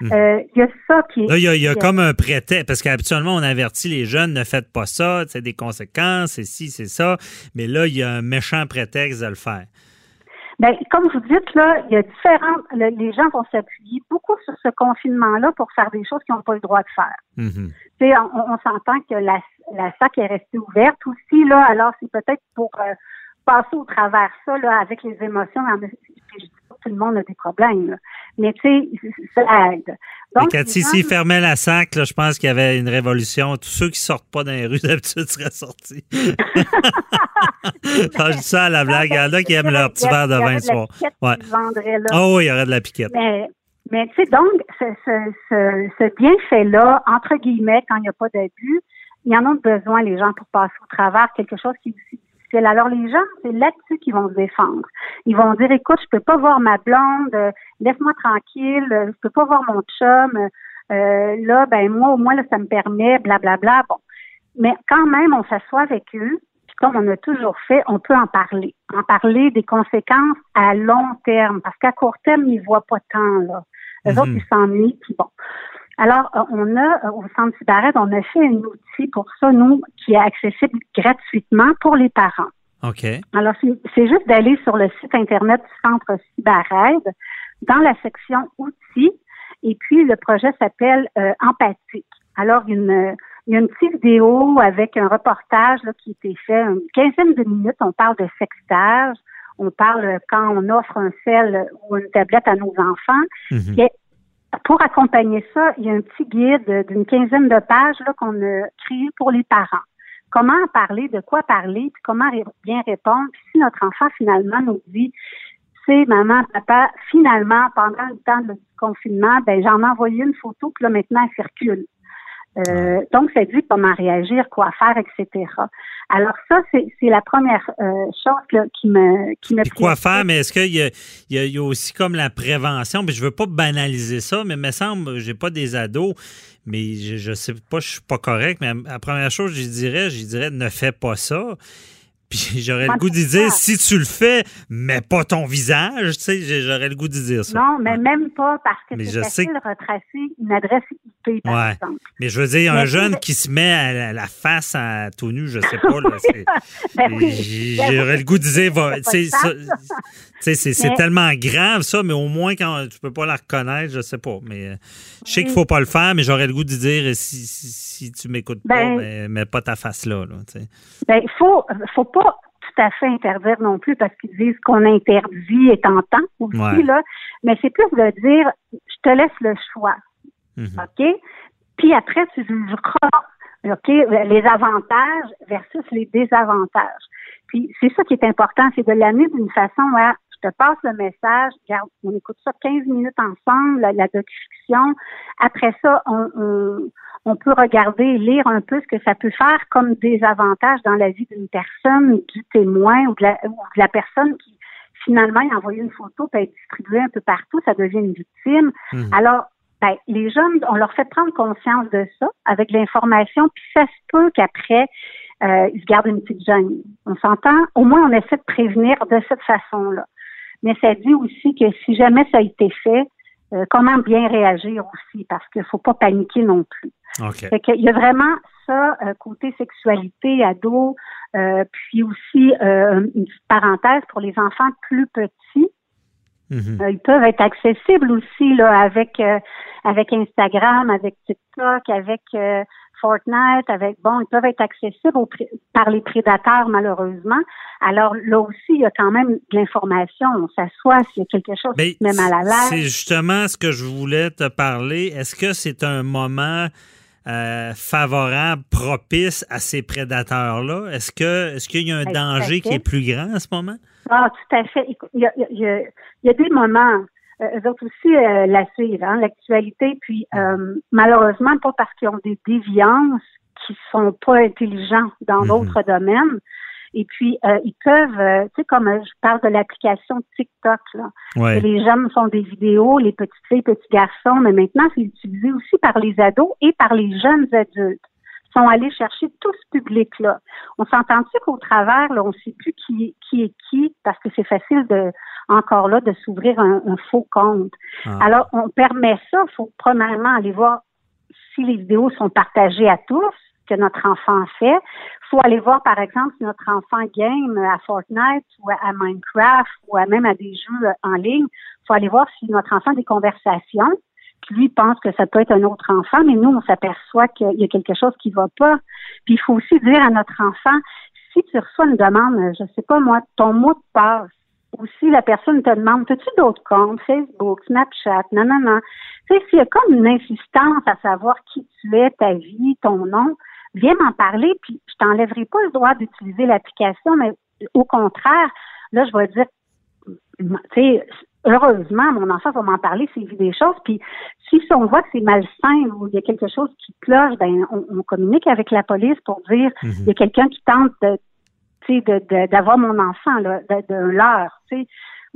Mhm. Euh, Il y a ça qui est... Là, il y a, y comme un prétexte, parce qu'habituellement, on avertit les jeunes, ne faites pas ça, c'est des conséquences, c'est ci, c'est ça. Mais là, il y a un méchant prétexte de le faire. Ben, comme vous dites, là, il y a différentes... le- les gens vont s'appuyer beaucoup sur ce confinement-là pour faire des choses qu'ils n'ont pas le droit de faire. Mhm. Tu sais, on, on s'entend que la, la SAC est restée ouverte aussi, là, alors c'est peut-être pour euh, passer au travers ça, là, avec les émotions. Je dis pas que tout le monde a des problèmes, là. mais tu sais, ça aide. Donc, Cathy, gens- s'ils fermaient la sac, là, je pense qu'il y avait une révolution. Tous ceux qui sortent pas dans les rues [LAUGHS] d'habitude seraient sortis. [LAUGHS] Ah, je dis ça à la blague. Il y en a qui aiment leur petit verre de vin le soir. Ouais. là. Oh oui, il y aurait de la piquette. Mais, mais tu sais, donc, ce, ce, ce, ce bienfait-là, entre guillemets, quand il n'y a pas d'abus, il y en a besoin, les gens, pour passer au travers quelque chose qui est difficile. Alors, les gens, c'est là-dessus qu'ils vont se défendre. Ils vont dire, écoute, je peux pas voir ma blonde, euh, laisse-moi tranquille, euh, je peux pas voir mon chum, euh, là, ben, moi, au moins, là, ça me permet, blablabla. Bon. Mais quand même, on s'assoit avec eux, comme on a toujours fait, on peut en parler. En parler des conséquences à long terme, parce qu'à court terme, ils voient pas tant, là. Eux Mhm. autres, ils s'ennuient, puis bon. Alors, euh, on a, euh, au Centre Cybarette, on a fait un outil pour ça, nous, qui est accessible gratuitement pour les parents. OK. Alors, c'est juste d'aller sur le site Internet du Centre Cyberaide, dans la section outils, et puis le projet s'appelle euh, Empathique. Alors, une, il y a une petite vidéo avec un reportage là, qui a été fait, une quinzaine de minutes, on parle de sextage, on parle quand on offre un sel ou une tablette à nos enfants. Mhm. Et pour accompagner ça, il y a un petit guide d'une quinzaine de pages là, qu'on a créé pour les parents. Comment en parler, de quoi parler, puis comment bien répondre. Puis si notre enfant finalement nous dit, c'est maman, papa, finalement, pendant le temps du confinement, ben j'en ai envoyé une photo, puis là maintenant elle circule. Euh, donc, ça dit comment réagir, quoi faire, etc. Alors ça, c'est la première euh, chose là, qui me qui me Puis quoi faire, mais est-ce qu'il y, a- il y a- il y a aussi comme la prévention? Puis je veux pas banaliser ça, mais il me semble, j'ai pas des ados, mais je, je sais pas, je suis pas correct, mais la première chose, je dirais, je dirais, ne fais pas ça. Puis [LAUGHS] j'aurais le goût d'y dire, si tu le fais, mets pas ton visage, tu sais, j'aurais le goût d'y dire ça. Non, mais même pas parce que Mais c'est facile de retracer une adresse IP, par Ouais. exemple. Mais je veux dire, un Mais jeune qui se met à la, la face à tout nu, je sais pas, là, [LAUGHS] Ben oui. Ben J'aurais oui. le goût de dire, va- ça- c'est Mais- tellement grave ça, mais au moins quand tu peux pas la reconnaître, je sais pas. Mais euh, je sais Oui. qu'il faut pas le faire, mais j'aurais le goût de dire si, si, si tu m'écoutes pas, Ben- mais mets pas ta face là. sais. Ben, il faut, faut pas tout à fait interdire non plus parce qu'ils disent qu'on interdit est tentant aussi, Ouais. là. Mais c'est plus de dire, je te laisse le choix. Mhm. OK? Puis après, tu jugeras OK, les avantages versus les désavantages. Puis c'est ça qui est important, c'est de l'amener d'une façon à je te passe le message, regarde, on écoute ça 15 minutes ensemble, la, la discussion. Après ça, on, on, on, peut regarder lire un peu ce que ça peut faire comme désavantage dans la vie d'une personne, du témoin ou de la, ou de la personne qui finalement a envoyé une photo, peut être distribuée un peu partout, ça devient une victime. Mmh. Alors, ben, les jeunes, on leur fait prendre conscience de ça avec l'information, puis ça se peut qu'après, euh, ils se gardent une petite gêne. On s'entend? Au moins, on essaie de prévenir de cette façon-là. Mais ça dit aussi que si jamais ça a été fait, euh, comment bien réagir aussi, parce qu'il faut pas paniquer non plus. Okay. Fait qu'il y a vraiment ça, euh, côté sexualité, ado, euh, puis aussi une petite parenthèse pour les enfants plus petits. Mhm. Ils peuvent être accessibles aussi là avec avec Instagram, avec TikTok, avec Fortnite, avec bon, ils peuvent être accessibles par les prédateurs malheureusement. Alors là aussi, il y a quand même de l'information. On s'assoit s'il y a quelque chose Mais qui met mal à l'aise. C'est justement ce que je voulais te parler. Est-ce que c'est un moment euh, favorable, propice à ces prédateurs-là? Est-ce que est-ce qu'il y a un Ben, danger qui est plus grand en ce moment? Ah, tout à fait. Il y a, il y a- il y a des moments, eux autres aussi euh, la suivent, hein, l'actualité, puis euh, malheureusement, pas parce qu'ils ont des déviances qui sont pas intelligents dans Mhm. d'autres domaines. Et puis, euh, ils peuvent, euh, tu sais, comme euh, je parle de l'application TikTok, là. Ouais. Les jeunes font des vidéos, les petites filles, petits garçons, mais maintenant, c'est utilisé aussi par les ados et par les jeunes adultes. Sont allés chercher tout ce public-là. On s'entend-tu qu'au travers, là, on ne sait plus qui, qui est qui, parce que c'est facile de, encore là, de s'ouvrir un, un faux compte. Ah. Alors, on permet ça. Il faut premièrement aller voir si les vidéos sont partagées à tous, que notre enfant fait. Il faut aller voir, par exemple, si notre enfant game à Fortnite ou à Minecraft ou à même à des jeux en ligne. Il faut aller voir si notre enfant a des conversations. Puis lui pense que ça peut être un autre enfant, mais nous, on s'aperçoit qu'il y a quelque chose qui va pas. Puis il faut aussi dire à notre enfant, si tu reçois une demande, je sais pas moi, ton mot de passe, ou si la personne te demande, as-tu d'autres comptes, Facebook, Snapchat, non, non, non. Tu sais, s'il y a comme une insistance à savoir qui tu es, ta vie, ton nom, viens m'en parler, puis je t'enlèverai pas le droit d'utiliser l'application, mais au contraire, là, je vais dire, tu sais, heureusement, mon enfant va m'en parler s'il vit des choses, puis si on voit que c'est malsain ou il y a quelque chose qui cloche, ben on, on communique avec la police pour dire Mhm. il y a quelqu'un qui tente de d'avoir mon enfant là, de, de leur, tu sais.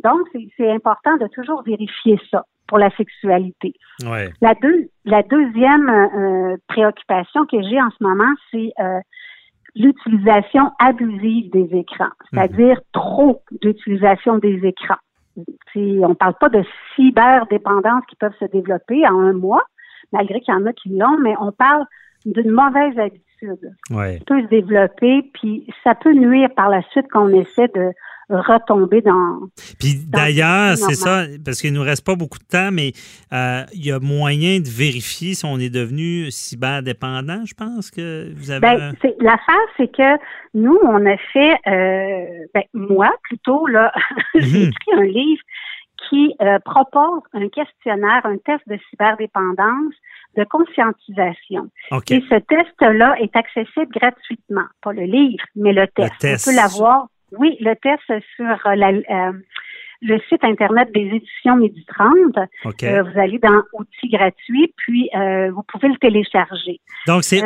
Donc, c'est- important de toujours vérifier ça pour la sexualité. Ouais. La, deux, la deuxième euh, préoccupation que j'ai en ce moment, c'est euh, l'utilisation abusive des écrans, c'est-à-dire trop d'utilisation des écrans. On parle pas de cyberdépendance qui peuvent se développer en un mois, malgré qu'il y en a qui l'ont, mais on parle d'une mauvaise habitude Ouais. qui peut se développer, puis ça peut nuire par la suite qu'on essaie de retomber dans... Puis d'ailleurs, c'est ça, parce qu'il nous reste pas beaucoup de temps, mais euh, il y a moyen de vérifier si on est devenu cyberdépendant, je pense que vous avez... Ben, c'est, l'affaire, c'est que nous, on a fait, euh, ben, moi plutôt, là, [LAUGHS] j'ai Mhm. écrit un livre qui euh, propose un questionnaire, un test de cyberdépendance de conscientisation. OK. Et ce test-là est accessible gratuitement, pas le livre, mais le test. test. On peut l'avoir, oui, le test sur euh, la, euh, le site Internet des éditions Midi 30. OK. Euh, vous allez dans outils gratuits, puis euh, vous pouvez le télécharger. Donc, c'est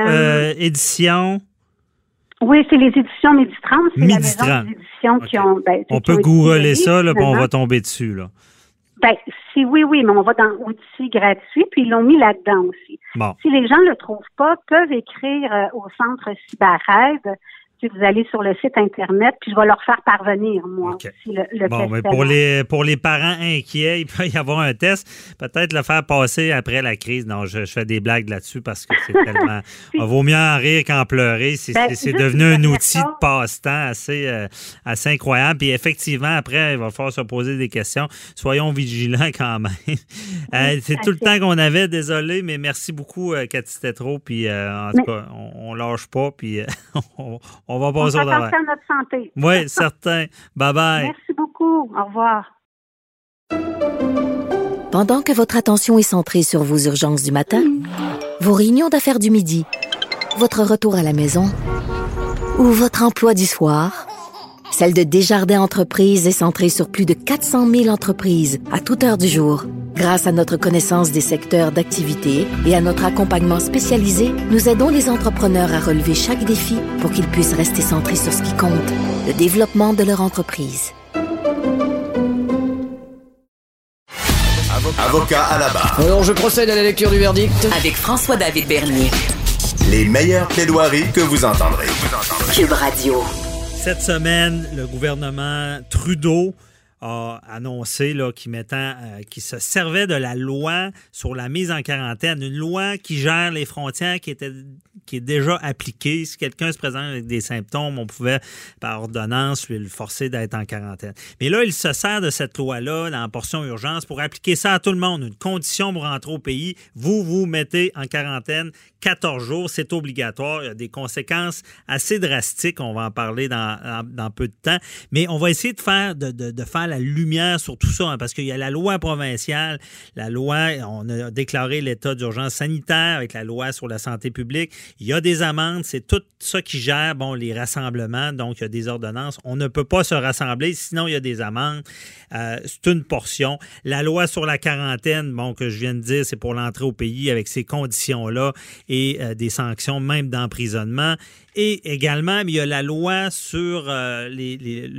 édition... Oui, c'est les éditions Midi 30. C'est la maison 30. des éditions qui ont... Ben, On qui ont peut googler le ça, là, puis on va tomber dessus, là. Ben, si oui, oui, mais on va dans outils gratuits, puis ils l'ont mis là-dedans aussi. Bon. Si les gens ne le trouvent pas, peuvent écrire euh, au centre CyberAide. Si vous allez sur le site Internet, puis je vais leur faire parvenir, moi, OK. aussi, le, le Bon, mais pour les, pour les parents inquiets, [LAUGHS] il peut y avoir un test. Peut-être le faire passer après la crise. Non, je, je fais des blagues là-dessus parce que c'est [LAUGHS] tellement. Il vaut mieux en rire qu'en pleurer. C'est Ben, devenu un outil de passe-temps assez, euh, assez incroyable. Puis effectivement, après, il va falloir se poser des questions. Soyons vigilants [LAUGHS] quand même. Euh, c'est tout le temps qu'on avait. Désolé, mais merci beaucoup, euh, Cathy Tétrault. Puis euh, en tout cas, on, on lâche pas. Puis euh, on, on va On passer fait au travail. à notre santé. Oui, [LAUGHS] certain. Bye bye. Merci beaucoup. Au revoir. Pendant que votre attention est centrée sur vos urgences du matin, vos réunions d'affaires du midi, votre retour à la maison ou votre emploi du soir, celle de Desjardins Entreprises est centrée sur plus de 400 000 entreprises à toute heure du jour. Grâce à notre connaissance des secteurs d'activité et à notre accompagnement spécialisé, nous aidons les entrepreneurs à relever chaque défi pour qu'ils puissent rester centrés sur ce qui compte, le développement de leur entreprise. Avocat à la barre. Alors, je procède à la lecture du verdict. Avec François-David Bernier. Les meilleures plaidoiries que vous entendrez. Cube Radio. Cette semaine, le gouvernement Trudeau a annoncé euh, qu'il se servait de la loi sur la mise en quarantaine, une loi qui gère les frontières qui qui est déjà appliquée. Si quelqu'un se présente avec des symptômes, on pouvait par ordonnance lui le forcer d'être en quarantaine. Mais là, il se sert de cette loi-là dans portion urgence pour appliquer ça à tout le monde. Une condition pour rentrer au pays, vous vous mettez en quarantaine 14 jours, c'est obligatoire. Il y a des conséquences assez drastiques. On va en parler dans, dans, peu de temps. Mais on va essayer de faire, de, de, faire la lumière sur tout ça, hein, parce qu'il y a la loi provinciale, la loi, on a déclaré l'état d'urgence sanitaire avec la loi sur la santé publique. Il y a des amendes, c'est tout ça qui gère, bon, les rassemblements, donc il y a des ordonnances. On ne peut pas se rassembler, sinon il y a des amendes. Euh, c'est une portion. La loi sur la quarantaine, bon, que je viens de dire, c'est pour l'entrée au pays avec ces conditions-là euh, des sanctions même d'emprisonnement. Et également, il y a la loi sur euh, les, les,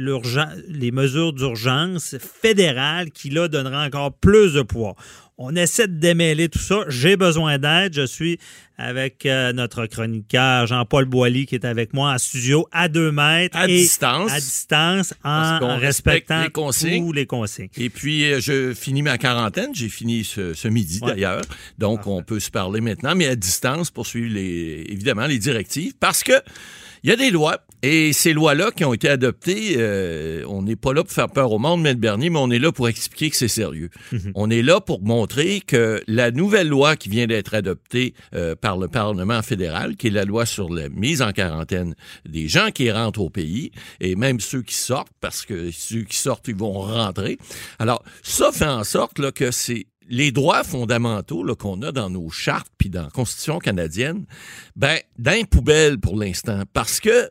les mesures d'urgence fédérales qui, là, donnera encore plus de poids. On essaie de démêler tout ça. J'ai besoin d'aide. Je suis avec euh, notre chroniqueur Jean-Paul Boilly qui est avec moi en studio à deux mètres. À et distance. À distance, en respectant les consignes. tous les consignes. Et puis, euh, je finis ma quarantaine. J'ai fini ce, ce midi ouais. d'ailleurs. Donc, Parfait. on peut se parler maintenant, mais à distance pour suivre les, évidemment les directives parce que il y a des lois et ces lois-là qui ont été adoptées, euh, on n'est pas là pour faire peur au monde, M. Bernier, mais on est là pour expliquer que c'est sérieux. Mm-hmm. On est là pour montrer que la nouvelle loi qui vient d'être adoptée euh, par le Parlement fédéral, qui est la loi sur la mise en quarantaine des gens qui rentrent au pays, et même ceux qui sortent, parce que ceux qui sortent, ils vont rentrer. Alors, ça fait en sorte là, que c'est les droits fondamentaux qu'on a dans nos chartes puis dans la Constitution canadienne, ben, dans poubelle pour l'instant. Parce que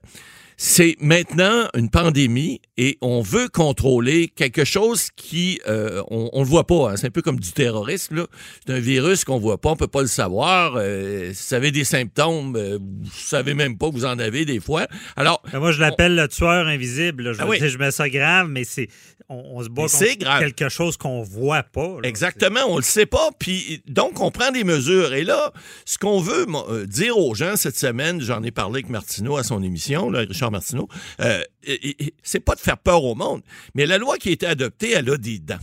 c'est maintenant une pandémie et on veut contrôler quelque chose qui euh, on, on le voit pas. Hein. C'est un peu comme du terrorisme. C'est un virus qu'on voit pas, on peut pas le savoir. Euh, si vous avez des symptômes, euh, vous savez même pas que vous en avez des fois. Alors, ben moi je l'appelle le tueur invisible. Je, ah oui. je mets ça grave, mais c'est on, on, se bat contre quelque chose qu'on voit pas. Là. Exactement, on le sait pas. Puis donc on prend des mesures. Et là, ce qu'on veut dire aux gens cette semaine, j'en ai parlé avec Martineau à son émission, là, Richard Martineau, euh, c'est pas de faire peur au monde, mais la loi qui a été adoptée, elle a des dents.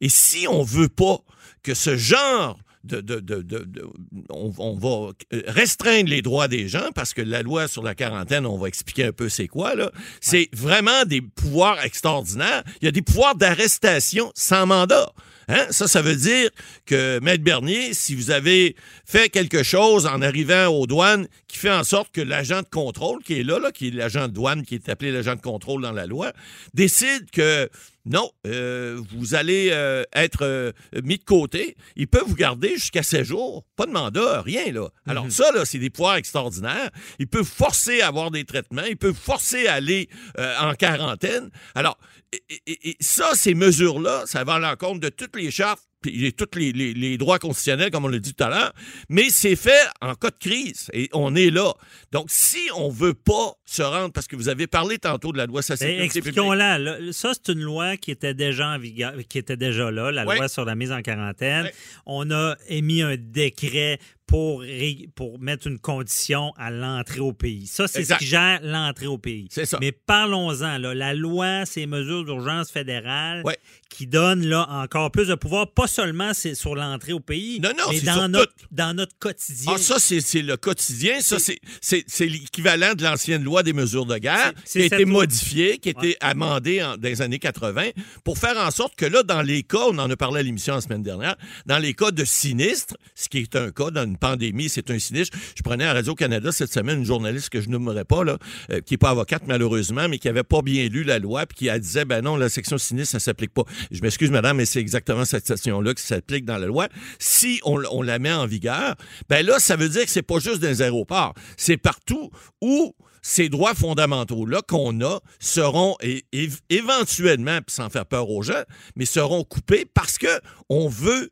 Et si on veut pas que ce genre de, de, de, de on, on, va restreindre les droits des gens parce que la loi sur la quarantaine, on va expliquer un peu c'est quoi là. C'est ouais. vraiment des pouvoirs extraordinaires. Il y a des pouvoirs d'arrestation sans mandat. Hein? Ça, ça veut dire que, Maître Bernier, si vous avez fait quelque chose en arrivant aux douanes qui fait en sorte que l'agent de contrôle qui est là, là qui est l'agent de douane, qui est appelé l'agent de contrôle dans la loi, décide que non, euh, vous allez euh, être euh, mis de côté. Il peut vous garder jusqu'à 7 jours. Pas de mandat, rien, là. Alors, mm -hmm. ça, là, c'est des pouvoirs extraordinaires. Il peut forcer à avoir des traitements. Il peut forcer à aller en quarantaine. Alors, et, et, et ça, ces mesures-là, ça va à l'encontre de toutes les chartes puis tous les, les, les, droits constitutionnels, comme on l'a dit tout à l'heure, mais c'est fait en cas de crise et on est là. Donc, si on veut pas se rendre, parce que vous avez parlé tantôt de la loi sur la sécurité Expliquons-la. Ça, c'est une loi qui était déjà en vigueur, qui était déjà là, la oui. loi sur la mise en quarantaine. Oui. On a émis un décret pour, pour mettre une condition à l'entrée au pays. Ça, c'est ce qui gère l'entrée au pays. C'est ça. Mais parlons-en. La loi, c'est mesures d'urgence fédérale ouais. qui donnent là, encore plus de pouvoir, pas seulement c'est sur l'entrée au pays, non, non, mais dans notre, dans notre quotidien. Ah, ça, c'est le quotidien. Ça, c'est l'équivalent de l'ancienne loi des mesures de guerre qui a été modifiée, qui a été amendée en, dans les années 80 pour faire en sorte que là, dans les cas, on en a parlé à l'émission la semaine dernière, dans les cas de sinistre, ce qui est un cas dans une pandémie, c'est un sinistre. Je prenais à Radio-Canada cette semaine une journaliste que je nommerai pas, là, euh, qui n'est pas avocate malheureusement, mais qui avait pas bien lu la loi, puis qui disait, ben non, la section sinistre, ça s'applique pas. Je m'excuse, madame, mais c'est exactement cette section-là qui s'applique dans la loi. Si on, la met en vigueur, ben là, ça veut dire que c'est pas juste dans les aéroports, c'est partout où ces droits fondamentaux-là qu'on a seront éventuellement, sans faire peur aux gens, mais seront coupés parce que on veut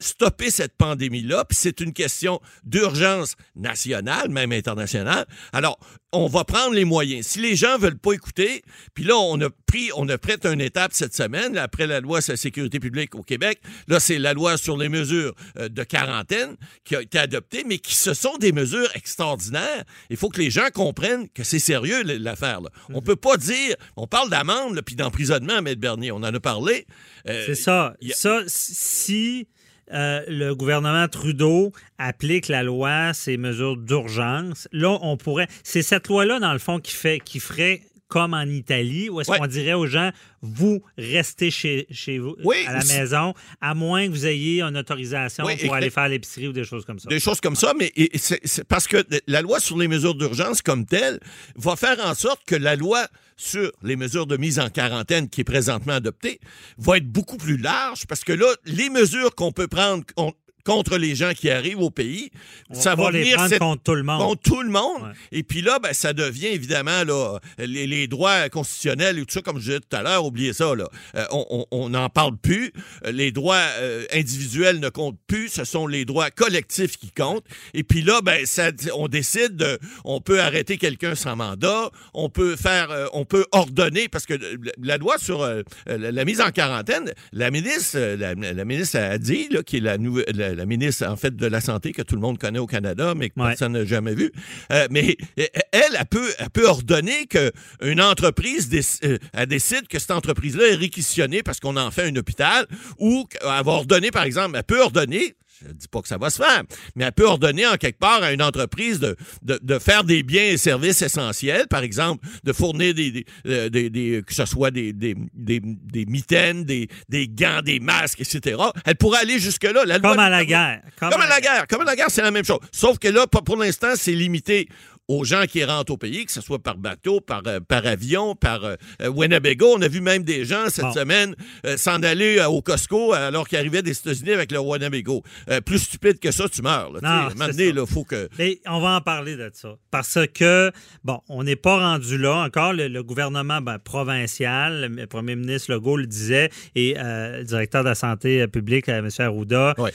stopper cette pandémie-là, puis c'est une question d'urgence nationale, même internationale. Alors, on va prendre les moyens. Si les gens veulent pas écouter, puis là, on a pris, on a pris une étape cette semaine, là, après la loi sur la sécurité publique au Québec. Là, c'est la loi sur les mesures euh, de quarantaine qui a été adoptée, mais qui ce sont des mesures extraordinaires. Il faut que les gens comprennent que c'est sérieux, l'affaire. là. On peut pas dire, on parle d'amende, puis d'emprisonnement, Maître Bernier, on en a parlé. Euh, C'est ça. a- Ça, si euh, le gouvernement Trudeau applique la loi, ces mesures d'urgence, là, on pourrait. C'est cette loi-là, dans le fond, qui fait, qui ferait comme en Italie, où est-ce Ouais. qu'on dirait aux gens, vous restez chez, chez vous, Oui, à la maison, à moins que vous ayez une autorisation Oui, pour aller faire l'épicerie ou des choses comme ça. Des choses comme ça, mais c'est parce que la loi sur les mesures d'urgence comme telle va faire en sorte que la loi sur les mesures de mise en quarantaine qui est présentement adoptée va être beaucoup plus large parce que là, les mesures qu'on peut prendre con- contre les gens qui arrivent au pays, On ça va va les venir prendre cette- contre tout le monde. contre tout le monde. Ouais. Et puis là, ben, ça devient évidemment là, les, les droits constitutionnels et tout ça, comme je disais tout à l'heure, oubliez ça. Là. Euh, on n'en parle plus. Euh, Les droits euh, individuels ne comptent plus. Ce sont les droits collectifs qui comptent. Et puis là, ben, ça, on décide, de, on peut arrêter quelqu'un sans mandat, on peut faire, euh, on peut ordonner, parce que la- loi sur la, mise en quarantaine, la ministre, la, la ministre a dit, là, qui est la, nouvelle, la, la ministre en fait de la santé que tout le monde connaît au Canada, mais que Ouais. personne n'a jamais vu. Euh, mais elle, elle peut, elle peut ordonner qu'une entreprise déc- euh, elle décide que cette entreprise-là est réquisitionnée parce qu'on en fait un hôpital, ou qu'elle va ordonner, par exemple, elle peut ordonner. Je ne dis pas que ça va se faire, mais elle peut ordonner en quelque part à une entreprise de, de, de faire des biens et services essentiels, par exemple, de fournir des, des, euh, des- des- que ce soit des, des, mitaines, des, des gants, des masques, etc. Elle pourrait aller jusque-là. La Comme à la guerre. comme à la guerre. Comme à la guerre, c'est la même chose. Sauf que là, pour l'instant, c'est limité aux gens qui rentrent au pays, que ce soit par bateau, par, euh, par avion, par euh, euh, Winnebago. On a vu même des gens cette Bon. semaine euh, s'en aller euh, au Costco alors qu'ils arrivaient des États-Unis avec leur Winnebago. Plus stupide que ça, tu meurs. Là, Non, donné, là, faut que... Mais on va en parler de ça. Parce que, bon, on n'est pas rendu là. Encore, le, le gouvernement ben, provincial, le premier ministre Legault le disait, et le directeur de la santé publique, M. Arruda, Ouais.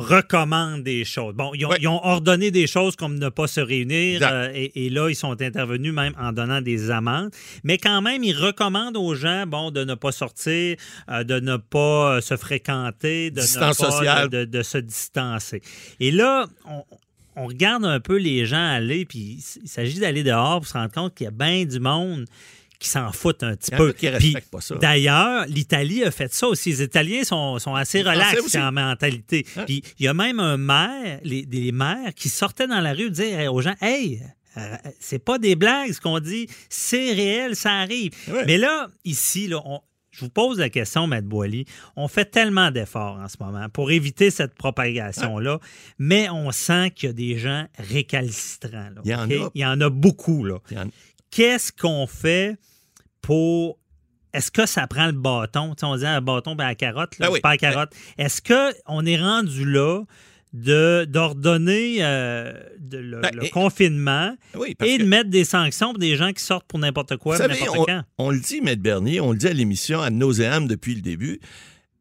Recommande des choses. Bon, ils ont, Ouais. ils ont ordonné des choses comme ne pas se réunir, euh, et, et là, ils sont intervenus même en donnant des amendes. Mais quand même, ils recommandent aux gens, bon, de ne pas sortir, euh, de ne pas euh, se fréquenter, de Distance ne pas sociale. de, de se distancer. Et là, on, on regarde un peu les gens aller, puis il s'agit d'aller dehors pour se rendre compte qu'il y a bien du monde qui s'en foutent un petit peu. D'ailleurs, l'Italie a fait ça aussi. Les Italiens sont, sont assez Les relax en mentalité. Hein? Puis il y a même un maire, les, des maires qui sortaient dans la rue dire aux gens Hey, euh, c'est pas des blagues ce qu'on dit, c'est réel, ça arrive. Ouais. Mais là, ici, là, on- je vous pose la question, Maître Boily. On fait tellement d'efforts en ce moment pour éviter cette propagation-là, mais on sent qu'il y a des gens récalcitrants. là, Il y en a. Il y en a beaucoup. Là. Qu'est-ce qu'on fait pour. Est-ce que ça prend le bâton? Tu sais, on dit un bâton et la carotte, là, Ah oui. c'est pas la carotte. Est-ce qu'on est rendu là de d'ordonner euh, le, Ben, le et- confinement Oui, et que- de mettre des sanctions pour des gens qui sortent pour n'importe quoi, n'importe on, quand? on le dit, Maître Bernier, on le dit à l'émission à nauséam depuis le début.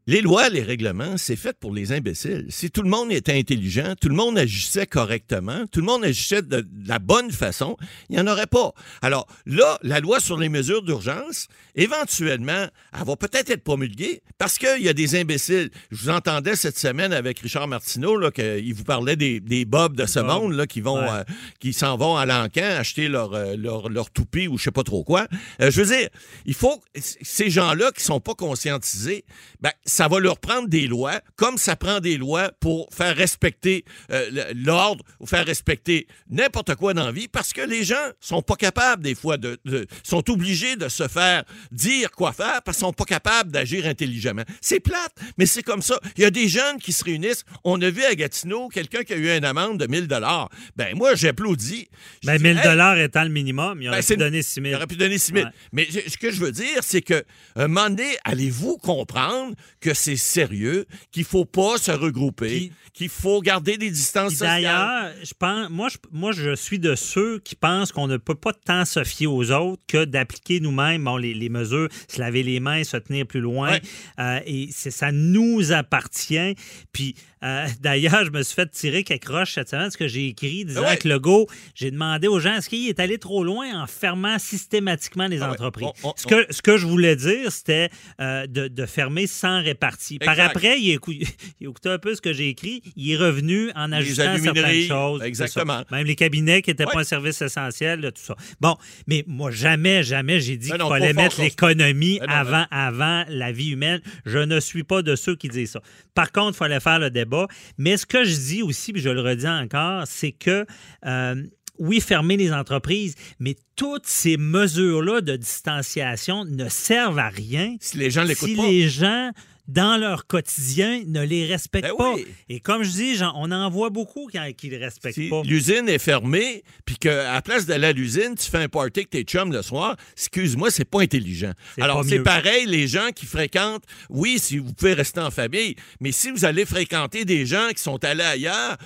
Les lois, les règlements, c'est fait pour les imbéciles. Si tout le monde était intelligent, tout le monde agissait correctement, tout le monde agissait de, de la bonne façon, il n'y en aurait pas. Alors là, la loi sur les mesures d'urgence, éventuellement, elle va peut-être être promulguée parce qu'il y a des imbéciles. Je vous entendais cette semaine avec Richard Martineau, là, qu'il vous parlait des, des bobs de ce monde là, qui vont Ouais. euh, qui s'en vont à l'encan acheter leur, euh, leur, leur toupie ou je sais pas trop quoi. Euh, je veux dire, il faut, ces gens-là qui sont pas conscientisés, ben, ça va leur prendre des lois, comme ça prend des lois pour faire respecter euh, l'ordre ou faire respecter n'importe quoi dans la vie, parce que les gens sont pas capables des fois de, de sont obligés de se faire dire quoi faire parce qu'ils sont pas capables d'agir intelligemment. C'est plate, mais c'est comme ça. Il y a des jeunes qui se réunissent. On a vu à Gatineau quelqu'un qui a eu une amende de 1000 dollars. Ben moi, j'applaudis. Ben 1000 dollars étant le minimum, il aurait Ben, pu donner 6 000. Il aurait pu donner 6 000. Ouais. Mais ce que je veux dire, c'est que un moment donné, allez-vous comprendre que c'est sérieux, qu'il faut pas se regrouper, qu'il faut garder des distances sociales? D'ailleurs, je pense, moi, je, moi, je suis de ceux qui pensent qu'on ne peut pas tant se fier aux autres que d'appliquer nous-mêmes bon, les, les mesures, se laver les mains, se tenir plus loin. Euh, et ça nous appartient. Puis, euh, [LAUGHS] d'ailleurs, je me suis fait tirer quelques roches cette semaine, ce que j'ai écrit disant Ouais. que Legault, j'ai demandé aux gens, est-ce qu'il est allé trop loin en fermant systématiquement les Ah ouais. entreprises? On- on- ce, que, ce que je voulais dire, c'était euh, de, de fermer sans répartie. Par après, il, écou- [LAUGHS] il écoutait un peu ce que j'ai écrit. Il est revenu en ajustant certaines choses. exactement. Même les cabinets qui n'étaient Ouais. pas un service essentiel, là, tout ça. Bon, mais moi, jamais, jamais j'ai dit Ben qu'il fallait mettre l'économie Ben non, avant, avant la vie humaine. Je ne suis pas de ceux qui disent ça. Par contre, il fallait faire le débat. Mais ce que je dis aussi, puis je le redis encore, c'est que euh, oui, fermer les entreprises, mais toutes ces mesures-là de distanciation ne servent à rien Si les gens l'écoutent si pas. les gens dans leur quotidien ne les respectent Ben pas. oui. Et comme je dis, on en voit beaucoup qui ne les respectent Si pas. l'usine est fermée, puis qu'à la place d'aller à l'usine, tu fais un party avec tes chums le soir, excuse-moi, c'est pas intelligent. Alors, c'est pareil, les gens qui fréquentent, oui, si vous pouvez rester en famille, mais si vous allez fréquenter des gens qui sont allés ailleurs,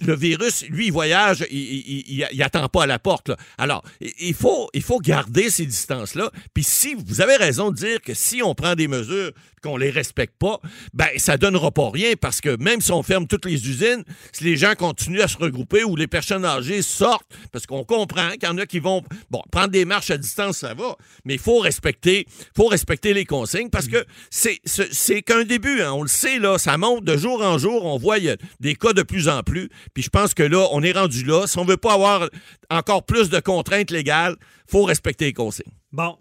le virus, lui, il voyage, il, il, il- il attend pas à la porte. là. Alors, il- il faut, il faut garder ces distances-là. Puis si vous avez raison de dire que si on prend des mesures qu'on les respecte pas, ben ça donnera pas rien parce que même si on ferme toutes les usines, si les gens continuent à se regrouper ou les personnes âgées sortent, parce qu'on comprend qu'il y en a qui vont bon prendre des marches à distance, ça va, mais il faut respecter, faut respecter les consignes parce que c'est c'est qu'un début, hein. on le sait là, ça monte de jour en jour, on voit des cas de plus en plus, puis je pense que là on est rendu là, si on veut pas avoir encore plus de contraintes légales, faut respecter les consignes. Bon,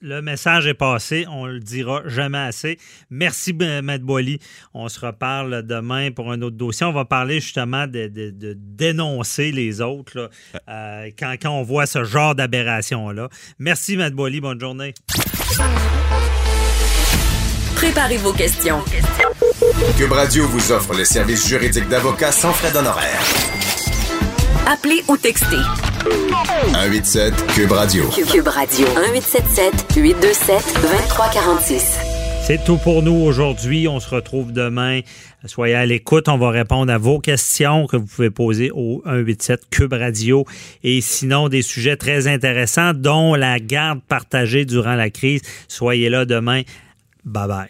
le message est passé. On le dira jamais assez. Merci, M. Maître Boily. On se reparle demain pour un autre dossier. On va parler justement de, de- de dénoncer les autres là, euh, quand, quand on voit ce genre d'aberration-là. Merci, Maître Boily. Bonne journée. Préparez vos questions. Cube Radio vous offre les services juridiques d'avocats sans frais d'honoraires. Appelez ou textez. 187 Cube Radio. Cube Radio 1877 827 2346. C'est tout pour nous aujourd'hui. On se retrouve demain. Soyez à l'écoute. On va répondre à vos questions que vous pouvez poser au 187 Cube Radio. Et sinon, des sujets très intéressants, dont la garde partagée durant la crise. Soyez là demain. Bye bye.